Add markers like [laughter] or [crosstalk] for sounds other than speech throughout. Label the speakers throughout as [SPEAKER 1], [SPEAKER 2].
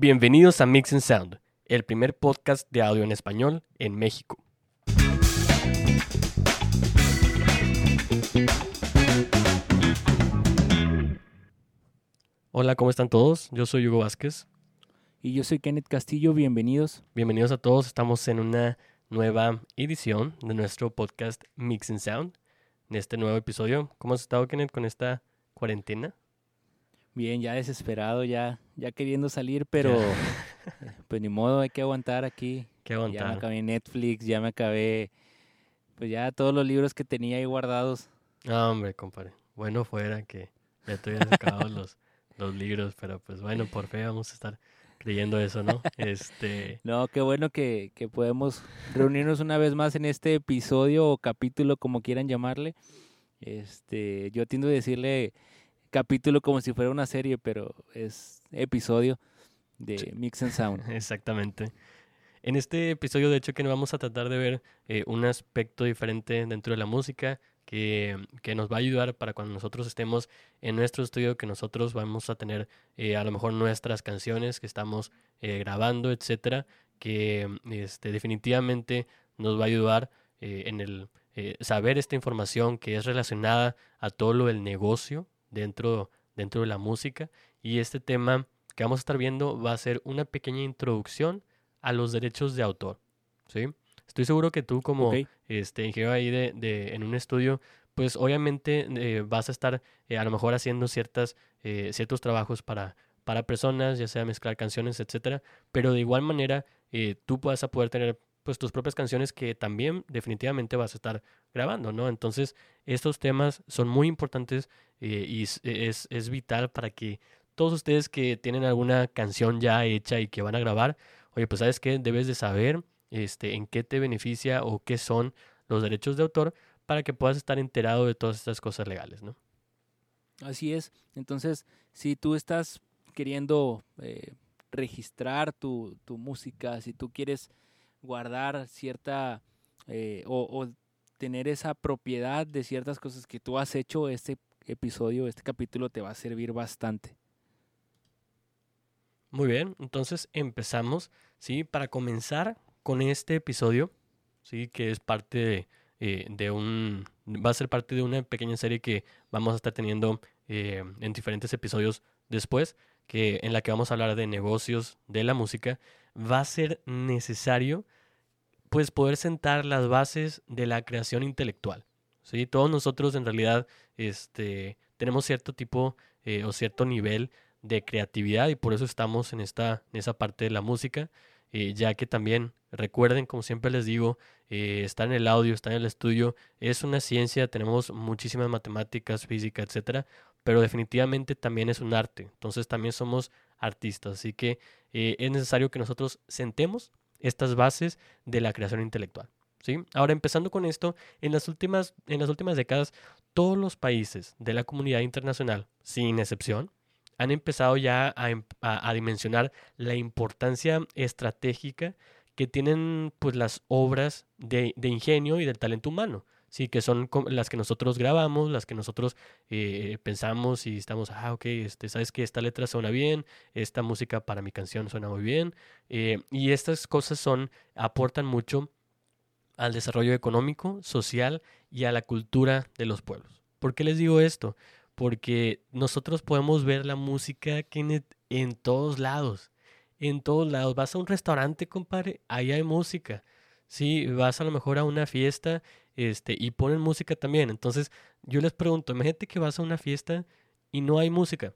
[SPEAKER 1] Bienvenidos a Mix and Sound, el primer podcast de audio en español en México. Hola, ¿cómo están todos? Yo soy Hugo Vázquez.
[SPEAKER 2] Y yo soy Kenneth Castillo, bienvenidos.
[SPEAKER 1] Bienvenidos a todos, estamos en una nueva edición de nuestro podcast Mix and Sound. En este nuevo episodio, ¿cómo has estado, Kenneth, con esta cuarentena?
[SPEAKER 2] Bien, ya desesperado, ya, ya queriendo salir, pero [laughs] pues ni modo, hay que aguantar aquí.
[SPEAKER 1] ¿Qué aguantar?
[SPEAKER 2] Ya me acabé Netflix, ya me acabé, pues ya todos los libros que tenía ahí guardados.
[SPEAKER 1] Ah, hombre, compadre. Bueno fuera que ya te hubieras acabado [laughs] los, los libros, pero pues bueno, por fe vamos a estar creyendo eso, ¿no? [laughs] Este.
[SPEAKER 2] No, qué bueno que, que podemos reunirnos una vez más en este episodio o capítulo, como quieran llamarle. Este, yo tiendo a decirle capítulo como si fuera una serie, pero es episodio de Mix and Sound. [laughs]
[SPEAKER 1] Exactamente. En este episodio, de hecho, que vamos a tratar de ver eh, un aspecto diferente dentro de la música que, que, nos va a ayudar para cuando nosotros estemos en nuestro estudio, que nosotros vamos a tener eh, a lo mejor nuestras canciones que estamos eh, grabando, etcétera, que este, definitivamente nos va a ayudar en el saber esta información que es relacionada a todo lo del negocio dentro, dentro de la música. Y este tema que vamos a estar viendo va a ser una pequeña introducción a los derechos de autor. ¿sí? Estoy seguro que tú como este, ingeniero ahí de, de, en un estudio, pues obviamente eh, vas a estar eh, a lo mejor haciendo ciertas, eh, ciertos trabajos para, para personas, ya sea mezclar canciones, etcétera, pero de igual manera tú vas a poder tener pues tus propias canciones que también definitivamente vas a estar grabando, ¿no? Entonces, estos temas son muy importantes y es, es vital para que todos ustedes que tienen alguna canción ya hecha y que van a grabar, oye, pues sabes qué, debes de saber este, en qué te beneficia o qué son los derechos de autor para que puedas estar enterado de todas estas cosas legales, ¿no?
[SPEAKER 2] Así es. Entonces, si tú estás queriendo eh, registrar tu, tu, música, si tú quieres guardar cierta eh, o, tener esa propiedad de ciertas cosas que tú has hecho, este episodio, este capítulo te va a servir bastante.
[SPEAKER 1] Muy bien, entonces empezamos, ¿sí? Para comenzar con este episodio, ¿sí? Que es parte de, eh, de un... va a ser parte de una pequeña serie que vamos a estar teniendo eh, en diferentes episodios después, que en la que vamos a hablar de negocios, de la música, va a ser necesario pues poder sentar las bases de la creación intelectual. ¿sí? Todos nosotros en realidad este, tenemos cierto tipo eh, o cierto nivel de creatividad y por eso estamos en, esta, en esa parte de la música, eh, ya que también recuerden, como siempre les digo, eh, está en el audio, está en el estudio, es una ciencia, tenemos muchísimas matemáticas, física, etcétera, pero definitivamente también es un arte, entonces también somos artistas, así que es necesario que nosotros sentemos estas bases de la creación intelectual. ¿sí? Ahora, empezando con esto, en las, últimas, en las últimas décadas, todos los países de la comunidad internacional, sin excepción, han empezado ya a, a, dimensionar la importancia estratégica que tienen pues, las obras de, ingenio y del talento humano. Sí, que son las que nosotros grabamos, las que nosotros eh, pensamos y estamos, ah, ok, este, sabes que esta letra suena bien, esta música para mi canción suena muy bien, eh, y estas cosas son, aportan mucho al desarrollo económico, social y a la cultura de los pueblos. ¿Por qué les digo esto? Porque nosotros podemos ver la música en, todos lados, en todos lados. Vas a un restaurante, compadre, ahí hay música. Sí, vas a lo mejor a una fiesta este, y ponen música también. Entonces, yo les pregunto, imagínate que vas a una fiesta y no hay música.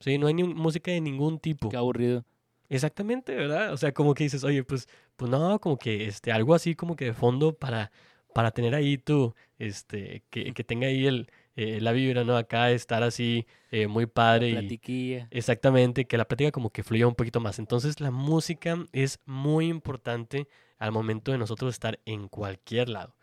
[SPEAKER 1] Sí, no hay ni música de ningún tipo.
[SPEAKER 2] Qué aburrido.
[SPEAKER 1] Exactamente, ¿verdad? O sea, como que dices, oye, pues, pues no, como que este, algo así como que de fondo para, para tener ahí tú, este, que, que tenga ahí el, eh, la vibra, ¿no? Acá estar así eh, muy padre.
[SPEAKER 2] La platiquilla.
[SPEAKER 1] Y, exactamente, que la plática como que fluya un poquito más. Entonces, la música es muy importante al momento de nosotros estar en cualquier lado.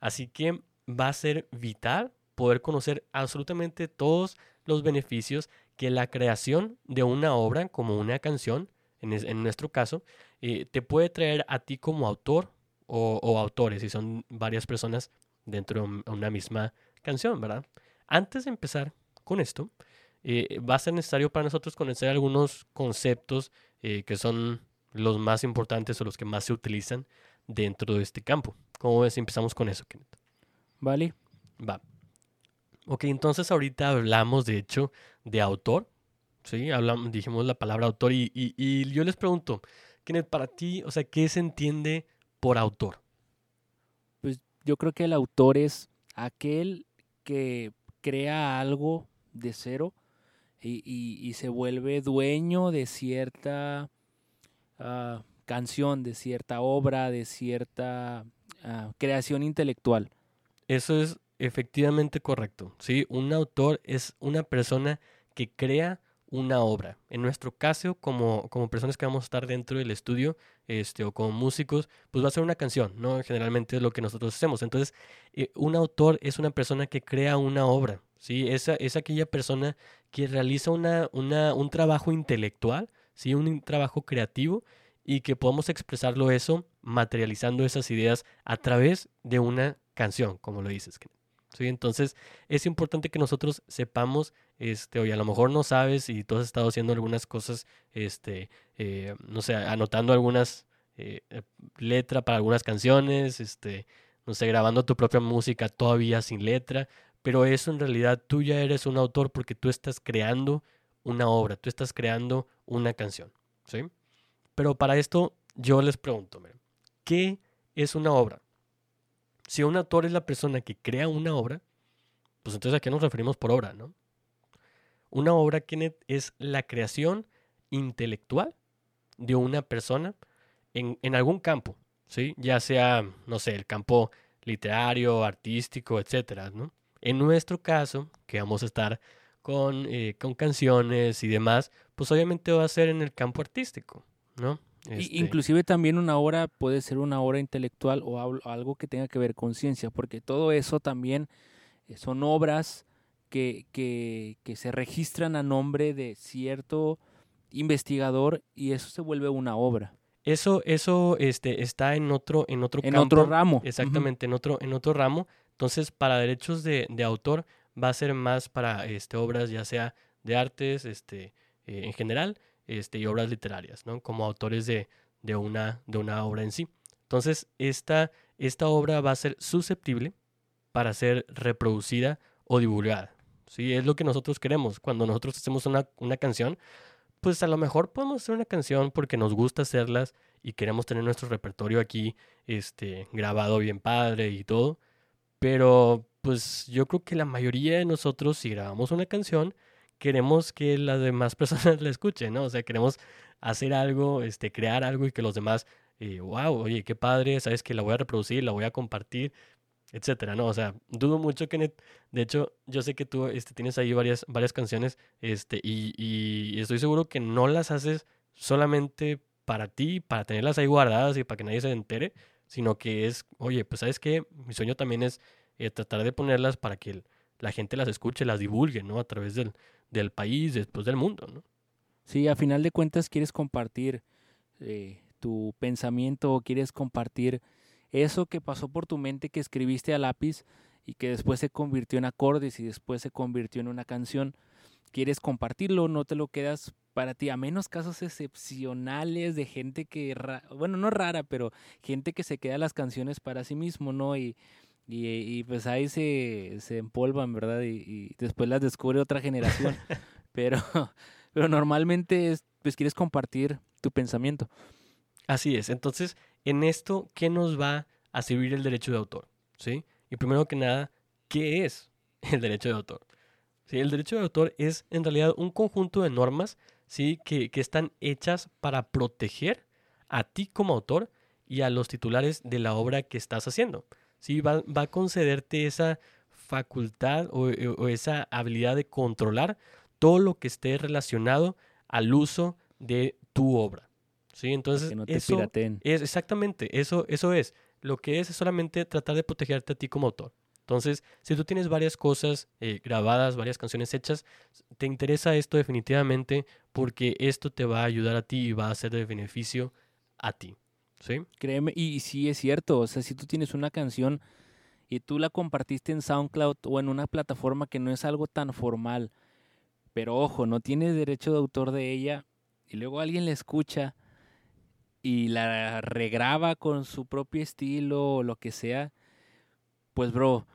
[SPEAKER 1] Así que va a ser vital poder conocer absolutamente todos los beneficios que la creación de una obra, como una canción, en, nuestro caso, eh, te puede traer a ti como autor o, autores, si son varias personas dentro de una misma canción, ¿verdad? Antes de empezar con esto, eh, va a ser necesario para nosotros conocer algunos conceptos eh, que son los más importantes o los que más se utilizan dentro de este campo. ¿Cómo ves? Empezamos con eso, Kenneth.
[SPEAKER 2] Vale.
[SPEAKER 1] Va. Ok, entonces ahorita hablamos de hecho de autor. Sí, hablamos, dijimos la palabra autor y, y, y yo les pregunto, Kenneth, para ti, o sea, ¿qué se entiende por autor?
[SPEAKER 2] Pues yo creo que el autor es aquel que crea algo de cero y, y, y se vuelve dueño de cierta uh, canción, de cierta obra, de cierta uh, creación intelectual.
[SPEAKER 1] Eso es efectivamente correcto. ¿sí? Un autor es una persona que crea una obra. En nuestro caso, como, como personas que vamos a estar dentro del estudio este, o como músicos, pues va a ser una canción, ¿no? Generalmente es lo que nosotros hacemos. Entonces, eh, un autor es una persona que crea una obra, ¿sí? Esa, es aquella persona que realiza una, una, un trabajo intelectual, ¿sí? Un trabajo creativo y que podamos expresarlo eso materializando esas ideas a través de una canción, como lo dices. ¿Sí? Entonces es importante que nosotros sepamos, este, oye, a lo mejor no sabes y tú has estado haciendo algunas cosas, este, eh, no sé, anotando algunas eh, letras para algunas canciones, este, no sé, grabando tu propia música todavía sin letra, pero eso en realidad tú ya eres un autor porque tú estás creando una obra, tú estás creando una canción, ¿sí? Pero para esto yo les pregunto, ¿qué es una obra? Si un autor es la persona que crea una obra, pues entonces a qué nos referimos por obra, ¿no? Una obra, es la creación intelectual de una persona en, en, algún campo, ¿sí? Ya sea, no sé, el campo literario, artístico, etcétera, ¿no? En nuestro caso, que vamos a estar con, eh, con canciones y demás, pues obviamente va a ser en el campo artístico, ¿no?
[SPEAKER 2] Este... Inclusive también una obra puede ser una obra intelectual o algo que tenga que ver con ciencia, porque todo eso también eh, son obras que, que, que, se registran a nombre de cierto investigador y eso se vuelve una obra.
[SPEAKER 1] Eso, eso este, está en otro, en otro
[SPEAKER 2] en
[SPEAKER 1] campo,
[SPEAKER 2] otro ramo.
[SPEAKER 1] Exactamente, uh -huh. en otro, en otro ramo. Entonces, para derechos de, de, autor, va a ser más para este, obras ya sea de artes este, eh, en general este, y obras literarias, ¿no? Como autores de, de, una, de una obra en sí. Entonces, esta, esta obra va a ser susceptible para ser reproducida o divulgada. ¿sí? Es lo que nosotros queremos. Cuando nosotros hacemos una, una canción, pues a lo mejor podemos hacer una canción porque nos gusta hacerlas y queremos tener nuestro repertorio aquí este, grabado bien padre y todo. Pero pues yo creo que la mayoría de nosotros, si grabamos una canción, queremos que las demás [laughs] personas la escuchen, ¿no? O sea, queremos hacer algo, este, crear algo y que los demás, eh, wow, oye, qué padre, sabes que la voy a reproducir, la voy a compartir, etcétera, ¿no? O sea, dudo mucho que, de hecho, yo sé que tú este, tienes ahí varias, varias canciones, este, y, y estoy seguro que no las haces solamente para ti, para tenerlas ahí guardadas y para que nadie se entere, sino que es, oye, pues sabes que mi sueño también es eh, tratar de ponerlas para que la gente las escuche, las divulgue, ¿no? A través del, del país, después del mundo, ¿no?
[SPEAKER 2] Sí, a final de cuentas quieres compartir eh, tu pensamiento, quieres compartir eso que pasó por tu mente que escribiste a lápiz y que después se convirtió en acordes y después se convirtió en una canción. Quieres compartirlo, no te lo quedas para ti, a menos casos excepcionales de gente que, bueno, no rara, pero gente que se queda las canciones para sí mismo, ¿no? Y, y pues ahí se, se empolvan, ¿verdad? Y, y, después las descubre otra generación. [laughs] pero, [laughs] pero normalmente es, pues quieres compartir tu pensamiento.
[SPEAKER 1] Así es. Entonces, en esto, ¿qué nos va a servir el derecho de autor? ¿Sí? Y primero que nada, ¿qué es el derecho de autor? ¿Sí? El derecho de autor es en realidad un conjunto de normas ¿sí? que, que están hechas para proteger a ti como autor y a los titulares de la obra que estás haciendo. ¿Sí? Va, va, a concederte esa facultad o, o, esa habilidad de controlar todo lo que esté relacionado al uso de tu obra. ¿sí? Entonces,
[SPEAKER 2] que no te
[SPEAKER 1] eso
[SPEAKER 2] pirateen.
[SPEAKER 1] es exactamente, eso, eso es. Lo que es es solamente tratar de protegerte a ti como autor. Entonces, si tú tienes varias cosas eh, grabadas, varias canciones hechas, te interesa esto definitivamente porque esto te va a ayudar a ti y va a ser de beneficio a ti. ¿Sí?
[SPEAKER 2] Créeme, y sí es cierto, o sea, si tú tienes una canción y tú la compartiste en SoundCloud o en una plataforma que no es algo tan formal, pero ojo, no tiene derecho de autor de ella y luego alguien la escucha y la regraba con su propio estilo o lo que sea, pues bro,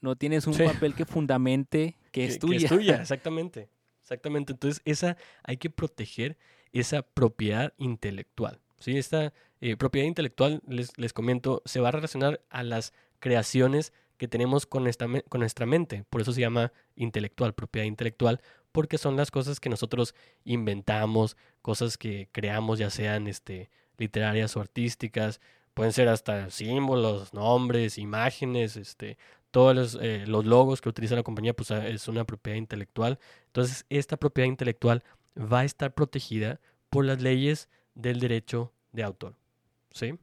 [SPEAKER 2] no tienes un
[SPEAKER 1] Sí.
[SPEAKER 2] papel que fundamente que es tuya.
[SPEAKER 1] es tuya, [laughs] exactamente. Exactamente. Entonces, esa hay que proteger esa propiedad intelectual. ¿Sí? Esta eh, propiedad intelectual, les, les comento, se va a relacionar a las creaciones que tenemos con, esta con nuestra mente. Por eso se llama intelectual, propiedad intelectual, porque son las cosas que nosotros inventamos, cosas que creamos, ya sean este, literarias o artísticas, pueden ser hasta símbolos, nombres, imágenes, este, todos los, eh, los logos que utiliza la compañía, pues ah, es una propiedad intelectual. Entonces, esta propiedad intelectual va a estar protegida por las leyes del derecho de autor. ¿Sí?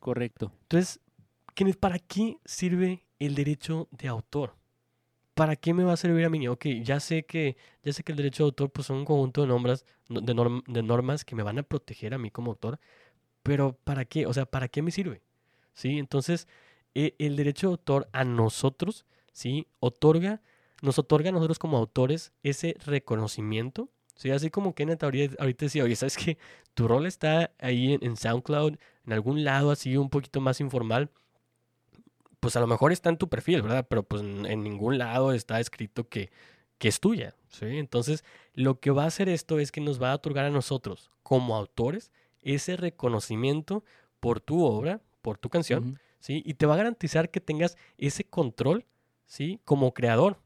[SPEAKER 2] Correcto.
[SPEAKER 1] Entonces, ¿para qué sirve el derecho de autor? ¿Para qué me va a servir a mí? Ok, ya sé que, ya sé que el derecho de autor pues, son un conjunto de, normas, no- de, norm- de normas que me van a proteger a mí como autor, pero ¿para qué? O sea, ¿para qué me sirve? ¿Sí? Entonces, e- el derecho de autor a nosotros, ¿sí? Otorga, nos otorga a nosotros como autores ese reconocimiento, ¿sí? Así como Kenneth ahorita, ahorita decía, oye, ¿sabes qué? Tu rol está ahí en, en SoundCloud, en algún lado así un poquito más informal, pues a lo mejor está en tu perfil, ¿verdad? Pero pues en, ningún lado está escrito que, que es tuya, ¿sí? Entonces, lo que va a hacer esto es que nos va a otorgar a nosotros, como autores, ese reconocimiento por tu obra, por tu canción,
[SPEAKER 2] Ujú.
[SPEAKER 1] ¿sí? Y te va a garantizar que tengas ese control, ¿sí? Como creador.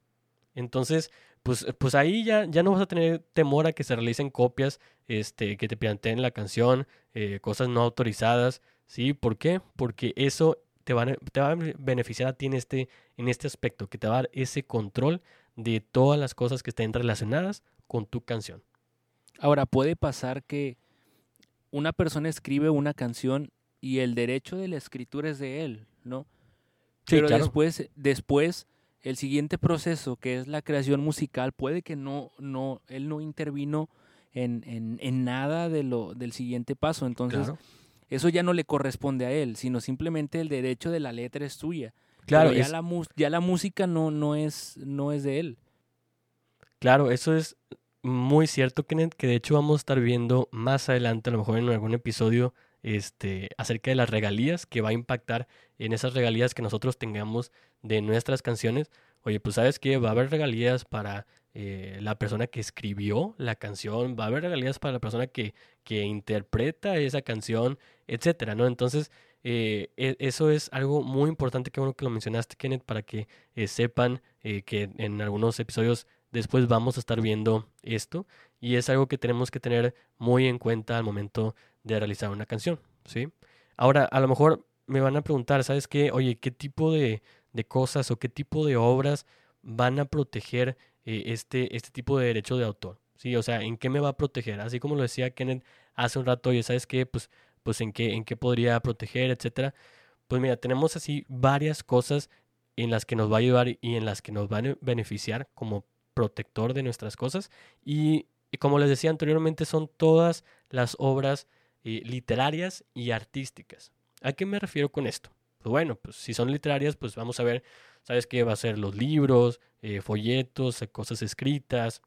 [SPEAKER 1] Entonces, pues, pues ahí ya, ya no vas a tener temor a que se realicen copias, este, que te planteen la canción, eh, cosas no autorizadas, ¿sí? ¿Por qué? Porque eso te va, a, te va a beneficiar a ti en este, en este aspecto, que te va a dar ese control de todas las cosas que estén relacionadas con tu canción.
[SPEAKER 2] Ahora, puede pasar que una persona escribe una canción y el derecho de la escritura es de él, ¿no?
[SPEAKER 1] Sí,
[SPEAKER 2] Pero
[SPEAKER 1] claro.
[SPEAKER 2] después, después, el siguiente proceso, que es la creación musical, puede que no, no, él no intervino en, en, en nada de lo, del siguiente paso. Entonces,
[SPEAKER 1] Claro,
[SPEAKER 2] eso ya no le corresponde a él, sino simplemente el derecho de la letra es suya.
[SPEAKER 1] claro,
[SPEAKER 2] Pero ya,
[SPEAKER 1] es-
[SPEAKER 2] la, ya la música no, no, es, no es de él.
[SPEAKER 1] Claro, eso es muy cierto, Kenneth, que de hecho vamos a estar viendo más adelante, a lo mejor en algún episodio, este, acerca de las regalías, que va a impactar en esas regalías que nosotros tengamos de nuestras canciones. Oye, pues sabes que va a haber regalías para eh, la persona que escribió la canción, va a haber regalías para la persona que, que interpreta esa canción, etcétera, ¿no? Entonces, eh, e- eso es algo muy importante, que bueno que lo mencionaste, Kenneth, para que eh, sepan que en algunos episodios después vamos a estar viendo esto y es algo que tenemos que tener muy en cuenta al momento de realizar una canción, ¿sí? Ahora, a lo mejor me van a preguntar, ¿sabes qué? Oye, ¿qué tipo de, de cosas o qué tipo de obras van a proteger eh, este, este tipo de derecho de autor? Sí, o sea, ¿en qué me va a proteger? Así como lo decía Kenneth hace un rato, oye, ¿sabes qué? Pues, pues en qué, en qué podría proteger, etcétera. Pues mira, tenemos así varias cosas en las que nos va a ayudar y en las que nos van a beneficiar como protector de nuestras cosas. Y, y como les decía anteriormente, son todas las obras eh, literarias y artísticas. ¿A qué me refiero con esto? Pues bueno, pues si son literarias, pues vamos a ver, ¿sabes qué? Va a ser los libros, eh, folletos, eh, cosas escritas,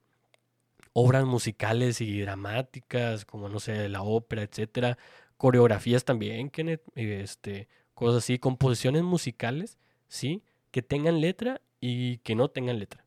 [SPEAKER 1] obras musicales y dramáticas, como no sé, la ópera, etcétera, coreografías también, Kenneth, este, cosas así, composiciones musicales, sí, que tengan letra y que no tengan letra.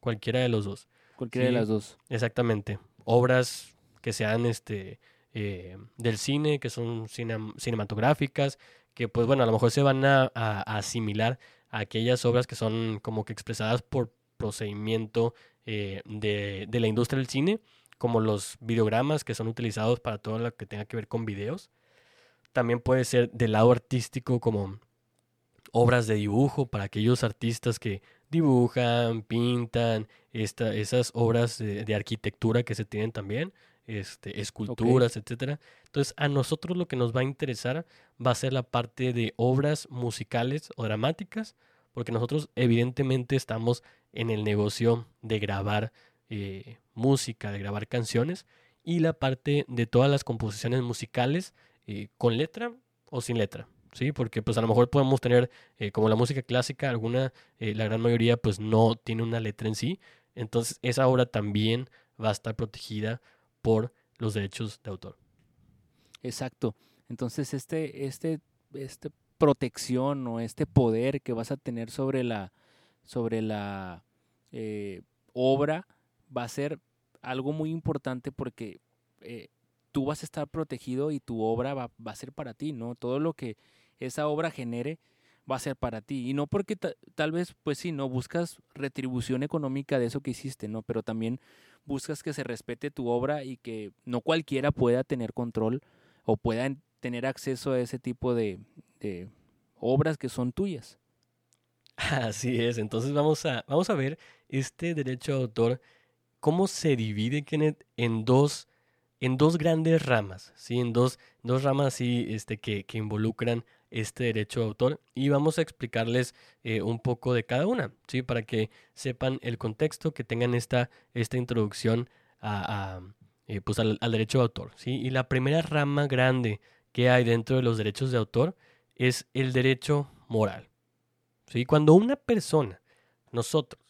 [SPEAKER 1] Cualquiera de los dos.
[SPEAKER 2] Cualquiera
[SPEAKER 1] Sí.
[SPEAKER 2] de las dos.
[SPEAKER 1] Exactamente. Obras que sean este eh, del cine, que son cinem- cinematográficas, que pues bueno, a lo mejor se van a, asimilar a aquellas obras que son como que expresadas por procedimiento eh, de, de la industria del cine, como los videogramas que son utilizados para todo lo que tenga que ver con videos. También puede ser del lado artístico como obras de dibujo para aquellos artistas que dibujan, pintan, esas obras de arquitectura que se tienen también, este, esculturas, etcétera. Entonces, a nosotros lo que nos va a interesar va a ser la parte de obras musicales o dramáticas, porque nosotros evidentemente estamos en el negocio de grabar eh, música, de grabar canciones, y la parte de todas las composiciones musicales eh, con letra o sin letra. Sí, porque pues a lo mejor podemos tener, eh, como la música clásica, alguna, eh, la gran mayoría pues no tiene una letra en sí. entonces esa obra también va a estar protegida por los derechos de autor.
[SPEAKER 2] Exacto. Entonces, este, este, este protección o este poder que vas a tener sobre la, sobre la eh, obra va a ser algo muy importante porque eh, tú vas a estar protegido y tu obra va, va, a ser para ti, ¿no? Todo lo que esa obra genere va a ser para ti. Y no porque tal vez, pues sí, no buscas retribución económica de eso que hiciste, ¿no? Pero también buscas que se respete tu obra y que no cualquiera pueda tener control o pueda tener acceso a ese tipo de, de obras que son tuyas.
[SPEAKER 1] Así es, entonces vamos a, vamos a ver este derecho de autor, cómo se divide, Kenneth, en dos, en dos grandes ramas, ¿sí? En dos, dos ramas sí, este, que, que involucran este derecho de autor y vamos a explicarles eh, un poco de cada una, ¿sí? Para que sepan el contexto, que tengan esta, esta introducción a, eh, pues al, derecho de autor, ¿sí? Y la primera rama grande que hay dentro de los derechos de autor es el derecho moral, ¿sí? Cuando una persona, nosotros,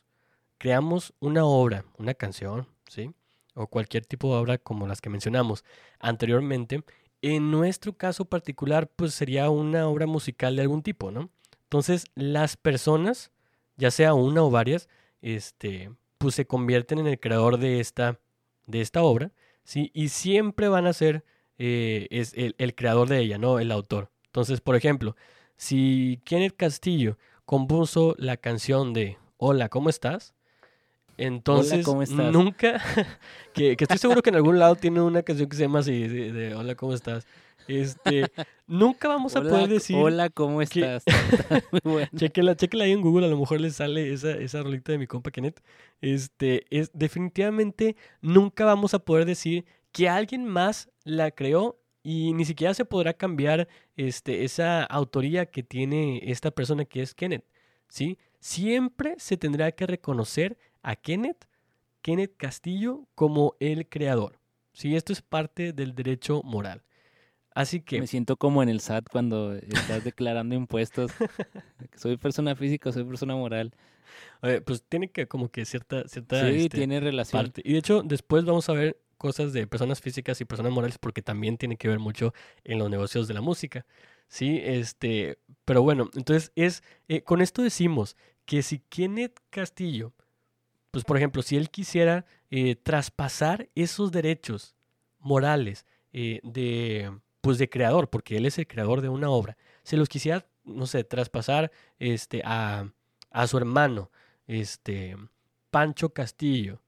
[SPEAKER 1] creamos una obra, una canción, ¿sí? O cualquier tipo de obra como las que mencionamos anteriormente, en nuestro caso particular, pues sería una obra musical de algún tipo, ¿no? Entonces, las personas, ya sea una o varias, este, pues se convierten en el creador de esta, de esta obra, ¿sí? Y siempre van a ser eh, el, el, creador de ella, ¿no? El autor. Entonces, por ejemplo, si Kenneth Castillo compuso la canción de Hola, ¿cómo estás? Entonces, nunca, [laughs] que, estoy seguro que en algún lado tiene una canción que se llama así, de, Hola, ¿cómo estás? Este, nunca vamos a poder decir.
[SPEAKER 2] Hola, ¿cómo estás? [laughs] [laughs]
[SPEAKER 1] bueno. chequela, chequela, ahí en Google, a lo mejor le sale esa, esa rolita de mi compa Kenneth. Este, es, definitivamente nunca vamos a poder decir que alguien más la creó y ni siquiera se podrá cambiar este, esa autoría que tiene esta persona que es Kenneth. ¿sí? Siempre se tendrá que reconocer a Kenneth, Kenneth Castillo, como el creador. Sí, esto es parte del derecho moral. Así que...
[SPEAKER 2] Me siento como en el SAT cuando estás [laughs] declarando impuestos. soy persona física, soy persona moral.
[SPEAKER 1] pues tiene que como que cierta... cierta
[SPEAKER 2] sí, este, tiene relación. Parte.
[SPEAKER 1] Y de hecho, después vamos a ver cosas de personas físicas y personas morales porque también tiene que ver mucho en los negocios de la música. Sí, este... Pero bueno, entonces es... Eh, con esto decimos que si Kenneth Castillo pues por ejemplo, si él quisiera eh, traspasar esos derechos morales eh, de, pues de creador, porque él es el creador de una obra, se los quisiera, no sé, traspasar este, a, a su hermano, este, Pancho Castillo,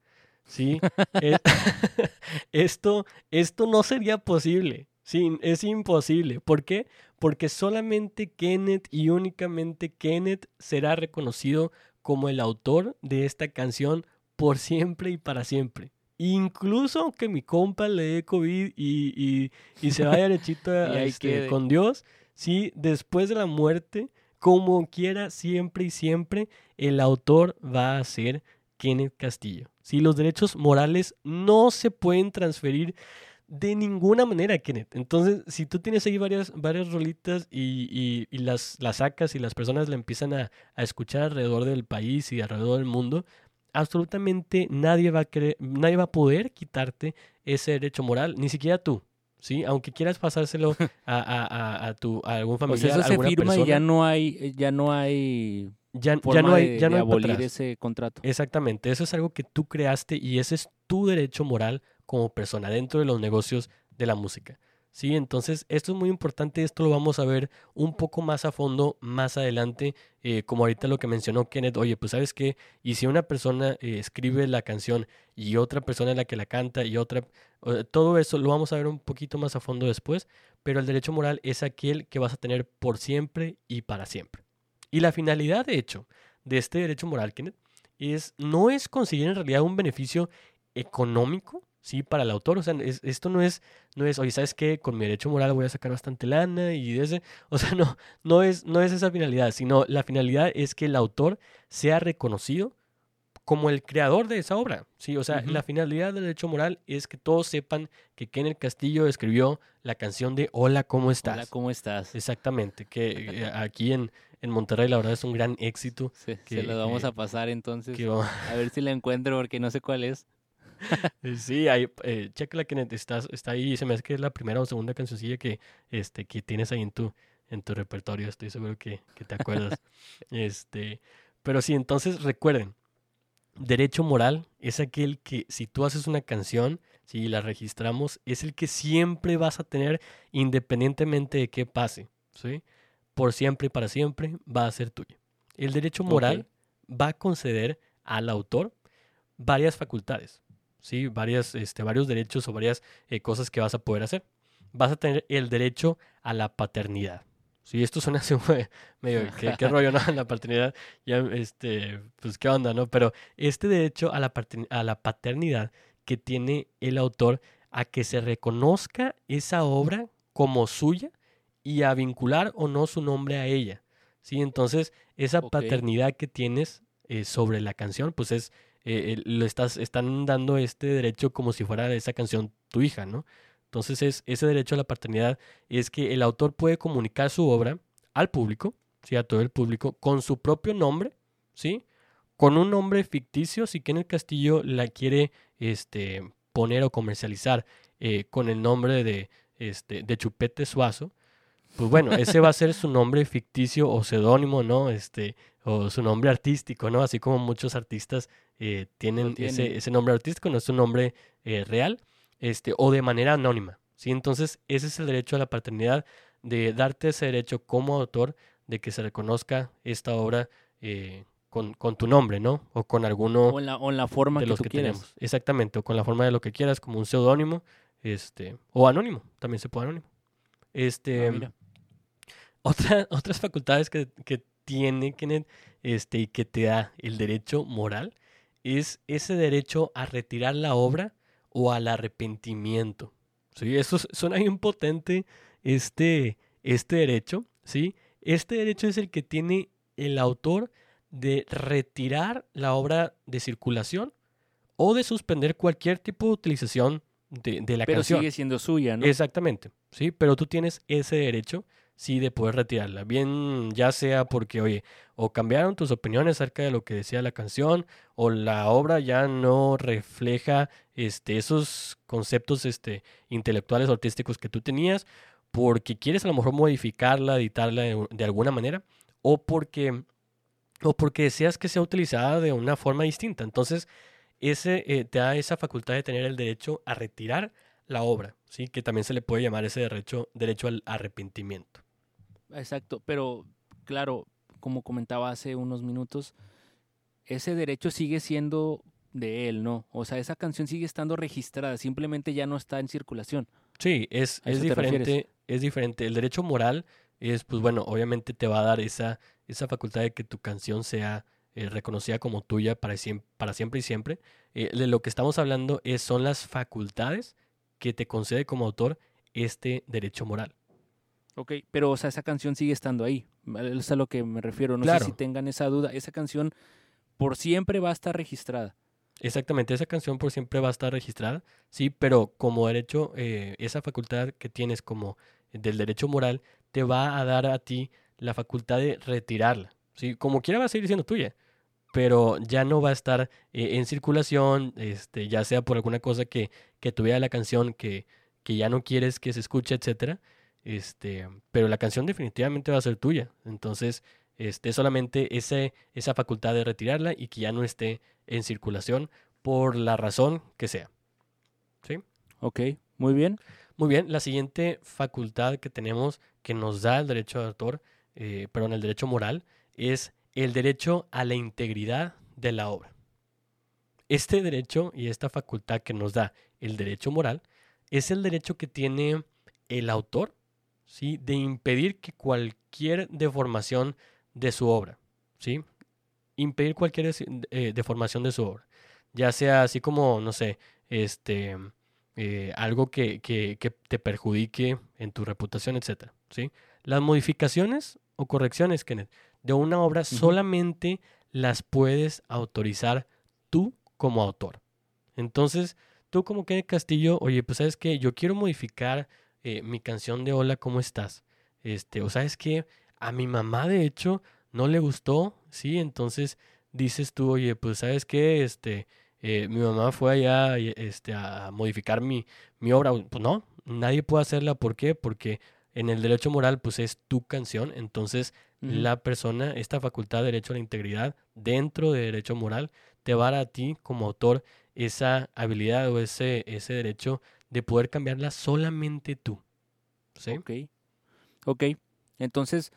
[SPEAKER 1] ¿sí? [laughs] Eh, [laughs] esto, esto no sería posible, sí, es imposible. ¿Por qué? Porque solamente Kenneth y únicamente Kenneth será reconocido como el autor de esta canción por siempre y para siempre. Incluso aunque mi compa le dé COVID y, y, se vaya [laughs] derechito este, con Dios, sí, después de la muerte, como quiera, siempre y siempre, el autor va a ser Kenneth Castillo. Sí, los derechos morales no se pueden transferir de ninguna manera, Kenneth. Entonces, si tú tienes ahí varias, varias rolitas y, y, las, las, sacas y las personas la empiezan a, a, escuchar alrededor del país y alrededor del mundo, absolutamente nadie va a querer, nadie va a poder quitarte ese derecho moral, ni siquiera tú. ¿Sí? Aunque quieras pasárselo [laughs] a, a, a, tu, a algún familiar,
[SPEAKER 2] eso se firma y ya no hay, ya no hay
[SPEAKER 1] ya, ya, no hay, ya no hay
[SPEAKER 2] abolir ese contrato.
[SPEAKER 1] Exactamente, eso es algo que tú creaste y ese es tu derecho moral como persona dentro de los negocios de la música. Sí, entonces esto es muy importante, esto lo vamos a ver un poco más a fondo más adelante, eh, como ahorita lo que mencionó Kenneth, oye, pues sabes qué, y si una persona eh, escribe la canción y otra persona es la que la canta y otra, todo eso lo vamos a ver un poquito más a fondo después, pero el derecho moral es aquel que vas a tener por siempre y para siempre. Y la finalidad, de hecho, de este derecho moral, Kenneth, es, no es conseguir en realidad un beneficio económico, sí, para el autor. O sea, esto no es, no es, oye, ¿sabes qué? Con mi derecho moral voy a sacar bastante lana y ese. [laughs] O sea, no, no es, no es esa finalidad, sino la finalidad es que el autor sea reconocido como el creador de esa obra. Sí, o sea, la finalidad del derecho moral es que todos sepan que Kenneth Castillo escribió la canción de Hola, ¿cómo estás?
[SPEAKER 2] Hola, ¿cómo estás?
[SPEAKER 1] Exactamente, que eh, [laughs] aquí en, en Monterrey la verdad es un gran éxito.
[SPEAKER 2] Sí,
[SPEAKER 1] que,
[SPEAKER 2] se lo vamos
[SPEAKER 1] eh,
[SPEAKER 2] a pasar entonces.
[SPEAKER 1] que
[SPEAKER 2] A ver si la encuentro porque no sé cuál es. [laughs]
[SPEAKER 1] Sí, ahí, eh, chécala Kenneth, estás, está ahí, se me hace que es la primera o segunda cancioncilla que, este, que tienes ahí en tu, en tu repertorio, estoy seguro que, que te acuerdas. [laughs] este, pero sí, entonces recuerden, derecho moral es aquel que si tú haces una canción, si la registramos, es el que siempre vas a tener independientemente de qué pase, ¿sí? Por siempre y para siempre va a ser tuya. El derecho moral va a conceder al autor varias facultades, ¿sí? Varias, este, varios derechos o varias eh, cosas que vas a poder hacer. Vas a tener el derecho a la paternidad. Sí, esto suena [laughs] así medio, ¿qué, qué rollo, no? [laughs] La paternidad, ya, este, pues qué onda, ¿no? Pero este derecho a la, a la paternidad que tiene el autor a que se reconozca esa obra como suya y a vincular o no su nombre a ella. ¿sí? Entonces, esa paternidad que tienes eh, sobre la canción, pues es, eh, eh, estás, están dando este derecho como si fuera de esa canción tu hija, ¿no? Entonces, es, ese derecho a la paternidad es que el autor puede comunicar su obra al público, ¿sí? a todo el público, con su propio nombre, ¿sí? Con un nombre ficticio, si Kenneth Castillo la quiere este, poner o comercializar eh, con el nombre de, este, de Chupete Suazo, pues bueno, ese va a ser su nombre ficticio o seudónimo, ¿no? Este, o su nombre artístico, ¿no? Así como muchos artistas eh, tienen,
[SPEAKER 2] tienen.
[SPEAKER 1] Ese, ese nombre artístico, no es su nombre eh, real, este, o de manera anónima, ¿sí? Entonces, ese es el derecho a la paternidad, de darte ese derecho como autor de que se reconozca esta obra eh, con, con tu nombre, ¿no? O con alguno
[SPEAKER 2] O en la, o en la forma
[SPEAKER 1] de
[SPEAKER 2] que
[SPEAKER 1] los
[SPEAKER 2] tú
[SPEAKER 1] que
[SPEAKER 2] quieras.
[SPEAKER 1] tenemos. Exactamente, o con la forma de lo que quieras, como un seudónimo, este, o anónimo, también se puede anónimo. Este,
[SPEAKER 2] Ah.
[SPEAKER 1] Otra, [laughs] otras facultades que, que tiene Kenneth, este, y que te da el derecho moral es ese derecho a retirar la obra o al arrepentimiento. ¿sí? Eso es- suena bien potente este, este derecho. ¿sí? Este derecho es el que tiene el autor de retirar la obra de circulación o de suspender cualquier tipo de utilización de, de la
[SPEAKER 2] Pero
[SPEAKER 1] canción.
[SPEAKER 2] sigue siendo suya, ¿no?
[SPEAKER 1] Exactamente, sí, pero tú tienes ese derecho, sí, de poder retirarla. Bien, ya sea porque, oye, o cambiaron tus opiniones acerca de lo que decía la canción, o la obra ya no refleja este, esos conceptos este, intelectuales o artísticos que tú tenías, porque quieres a lo mejor modificarla, editarla de, alguna manera, o porque, o porque deseas que sea utilizada de una forma distinta. Entonces, ese eh, te da esa facultad de tener el derecho a retirar la obra, ¿sí? Que también se le puede llamar ese derecho, derecho al arrepentimiento.
[SPEAKER 2] Exacto, pero claro, como comentaba hace unos minutos, ese derecho sigue siendo de él, ¿no? O sea, esa canción sigue estando registrada, simplemente ya no está en circulación.
[SPEAKER 1] Sí, es,
[SPEAKER 2] ¿A
[SPEAKER 1] es
[SPEAKER 2] refieres?
[SPEAKER 1] diferente, es diferente. El derecho moral es, pues bueno, obviamente te va a dar esa, esa facultad de que tu canción sea eh, reconocida como tuya para, siem- para siempre y siempre. Eh, de lo que estamos hablando es, son las facultades que te concede como autor este derecho moral.
[SPEAKER 2] Ok, pero o sea, esa canción sigue estando ahí. Es a lo que me refiero. No
[SPEAKER 1] Claro.
[SPEAKER 2] sé si tengan esa duda. Esa canción por siempre va a estar registrada.
[SPEAKER 1] Exactamente, esa canción por siempre va a estar registrada, sí, pero como derecho, eh, esa facultad que tienes como del derecho moral te va a dar a ti la facultad de retirarla, sí, como quiera va a seguir siendo tuya, pero ya no va a estar eh, en circulación, este, ya sea por alguna cosa que, que tuviera la canción que, que ya no quieres que se escuche, etcétera, este, pero la canción definitivamente va a ser tuya, entonces, este, solamente ese, esa facultad de retirarla y que ya no esté en circulación por la razón que sea. ¿Sí?
[SPEAKER 2] Ok, muy bien.
[SPEAKER 1] Muy bien, la siguiente facultad que tenemos que nos da el derecho de autor, eh, perdón, el derecho moral, es el derecho a la integridad de la obra. Este derecho y esta facultad que nos da el derecho moral es el derecho que tiene el autor, ¿sí? De impedir que cualquier deformación de su obra, ¿sí? Impedir cualquier eh, deformación de su obra. Ya sea así como, no sé, este, eh, algo que, que- que te perjudique en tu reputación, etc. ¿sí? Las modificaciones o correcciones, Kenneth, de una obra solamente las puedes autorizar tú como autor. Entonces, tú como que Castillo, oye, pues sabes que yo quiero modificar eh, mi canción de Hola, ¿cómo estás? Este, o sabes que a mi mamá de hecho no le gustó, ¿sí? Entonces dices tú, oye, pues sabes que este, eh, mi mamá fue allá este, a modificar mi, mi obra. Pues no, nadie puede hacerla. ¿Por qué? Porque en el derecho moral, pues es tu canción. Entonces, la persona, esta facultad de derecho a la integridad dentro de derecho moral, te va a dar a ti como autor esa habilidad o ese, ese derecho de poder cambiarla solamente tú. ¿Sí?
[SPEAKER 2] Ok. Ok. Entonces,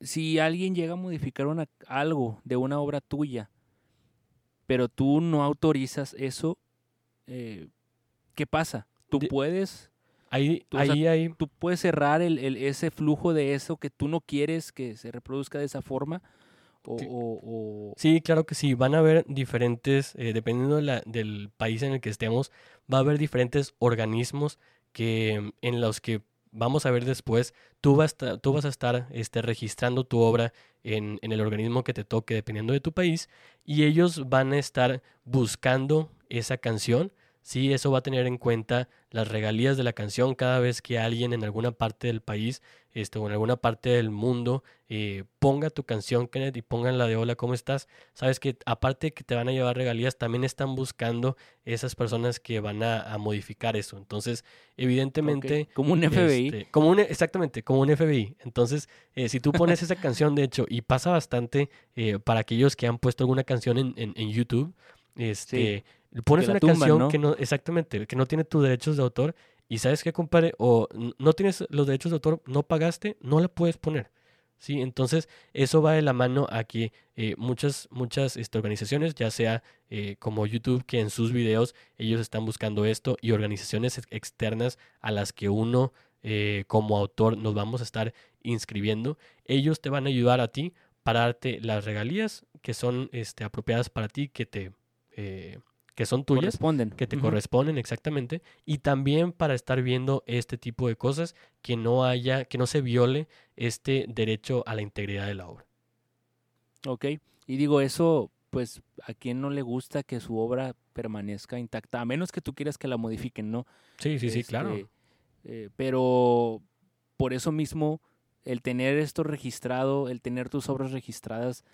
[SPEAKER 2] si alguien llega a modificar una, algo de una obra tuya, pero tú no autorizas eso, eh, ¿qué pasa? Tú puedes...
[SPEAKER 1] Ahí, ahí,
[SPEAKER 2] tú puedes cerrar el, ese flujo de eso que tú no quieres que se reproduzca de esa forma. O,
[SPEAKER 1] Sí, claro que sí. Van a haber diferentes, eh, dependiendo del país en el que estemos, va a haber diferentes organismos que, en los que vamos a ver después, tú vas, a, tú vas a estar este, registrando tu obra en, en, el organismo que te toque dependiendo de tu país y ellos van a estar buscando esa canción Sí, eso va a tener en cuenta las regalías de la canción cada vez que alguien en alguna parte del país este, o en alguna parte del mundo eh, ponga tu canción, Kenneth, y pongan la de hola, ¿cómo estás? Sabes que aparte de que te van a llevar regalías, también están buscando esas personas que van a, modificar eso. Entonces, evidentemente...
[SPEAKER 2] Como un FBI.
[SPEAKER 1] Este, como un, exactamente, como un FBI. Entonces, eh, si tú pones esa canción, de hecho, y pasa bastante eh, para aquellos que han puesto alguna canción en, en, YouTube, este... Pones una canción que no, exactamente, que no tiene tus derechos de autor y sabes que, compadre, o no tienes los derechos de autor, no pagaste, no la puedes poner. ¿sí? Entonces, eso va de la mano a que eh, muchas, muchas este, organizaciones, ya sea eh, como YouTube, que en sus videos ellos están buscando esto, y organizaciones externas a las que uno eh, como autor nos vamos a estar inscribiendo, ellos te van a ayudar a ti para darte las regalías que son este, apropiadas para ti, que te que son tuyas, que te corresponden exactamente, y también para estar viendo este tipo de cosas, que no haya, que no se viole este derecho a la integridad de la obra.
[SPEAKER 2] Ok, y digo eso, pues a quien no le gusta que su obra permanezca intacta, a menos que tú quieras que la modifiquen, ¿no?
[SPEAKER 1] Sí, sí, sí, claro.
[SPEAKER 2] Este, eh, pero por eso mismo, el tener esto registrado, el tener tus obras registradas,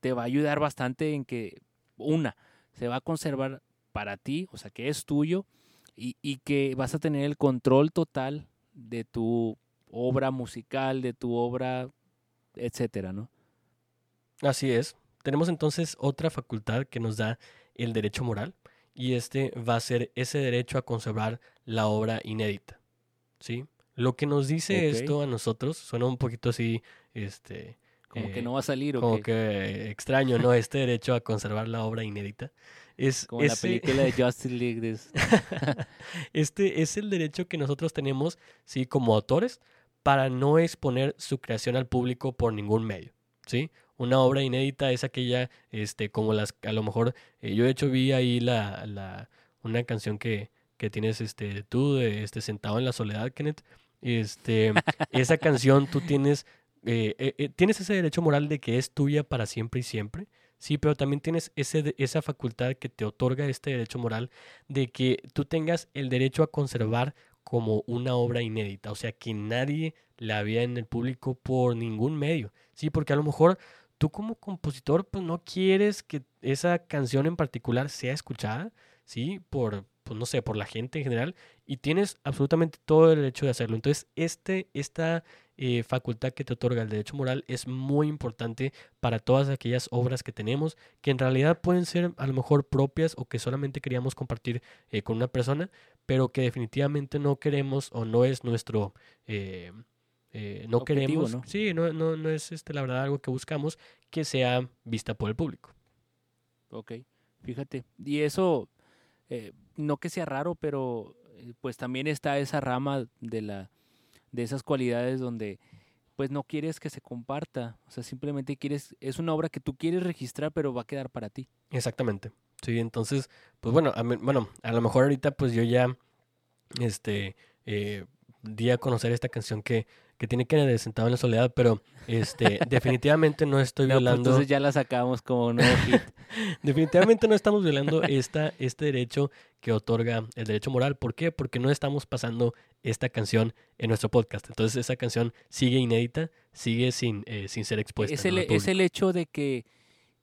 [SPEAKER 2] te va a ayudar bastante en que, una, se va a conservar para ti, o sea, que es tuyo y, que vas a tener el control total de tu obra musical, de tu obra, etcétera, ¿no?
[SPEAKER 1] Así es. Tenemos entonces otra facultad que nos da el derecho moral y este va a ser ese derecho a conservar la obra inédita. ¿Sí? Lo que nos dice esto a nosotros suena un poquito así, este,
[SPEAKER 2] como que eh, no va a salir, ¿o
[SPEAKER 1] Como que extraño, ¿no? Este derecho a conservar la obra inédita. Es
[SPEAKER 2] como la película de [laughs] Justice League. [laughs]
[SPEAKER 1] este es el derecho que nosotros tenemos, sí, como autores, para no exponer su creación al público por ningún medio, ¿sí? Una obra inédita es aquella, este, como las, a lo mejor, eh, yo de hecho vi ahí la, la, una canción que, que tienes, este, tú, de, este, sentado en la soledad, Kenneth, este, [laughs] esa canción tú tienes eh, eh, eh, tienes ese derecho moral de que es tuya para siempre y siempre, sí, pero también tienes ese, esa facultad que te otorga este derecho moral de que tú tengas el derecho a conservar como una obra inédita, o sea, que nadie la vea en el público por ningún medio, sí, porque a lo mejor tú como compositor pues no quieres que esa canción en particular sea escuchada, sí, por, pues no sé, por la gente en general, y tienes absolutamente todo el derecho de hacerlo. Entonces, este, esta eh, facultad que te otorga el derecho moral es muy importante para todas aquellas obras que tenemos, que en realidad pueden ser a lo mejor propias o que solamente queríamos compartir eh, con una persona, pero que definitivamente no queremos o no es nuestro... Eh, no queremos, ¿no? sí, no, no, no es este, la verdad algo que buscamos que sea vista por el público.
[SPEAKER 2] Ok, fíjate. Y eso, no que sea raro, pero pues también está esa rama de la de esas cualidades donde pues no quieres que se comparta, o sea, simplemente quieres, es una obra que tú quieres registrar, pero va a quedar para ti.
[SPEAKER 1] Exactamente. Sí, entonces, pues bueno, a, bueno, a lo mejor ahorita pues yo ya, este, eh, di a conocer esta canción que, que tiene que de sentado en la soledad, pero este, [laughs] definitivamente no estoy
[SPEAKER 2] No, pues,
[SPEAKER 1] violando.
[SPEAKER 2] entonces ya la sacamos como nuevo hit. [laughs]
[SPEAKER 1] Definitivamente no estamos violando esta, este derecho que otorga el derecho moral. ¿Por qué? Porque no estamos pasando esta canción en nuestro podcast. Entonces esa canción sigue inédita, sigue sin, eh, sin ser expuesta.
[SPEAKER 2] es, el,
[SPEAKER 1] al
[SPEAKER 2] es el hecho de que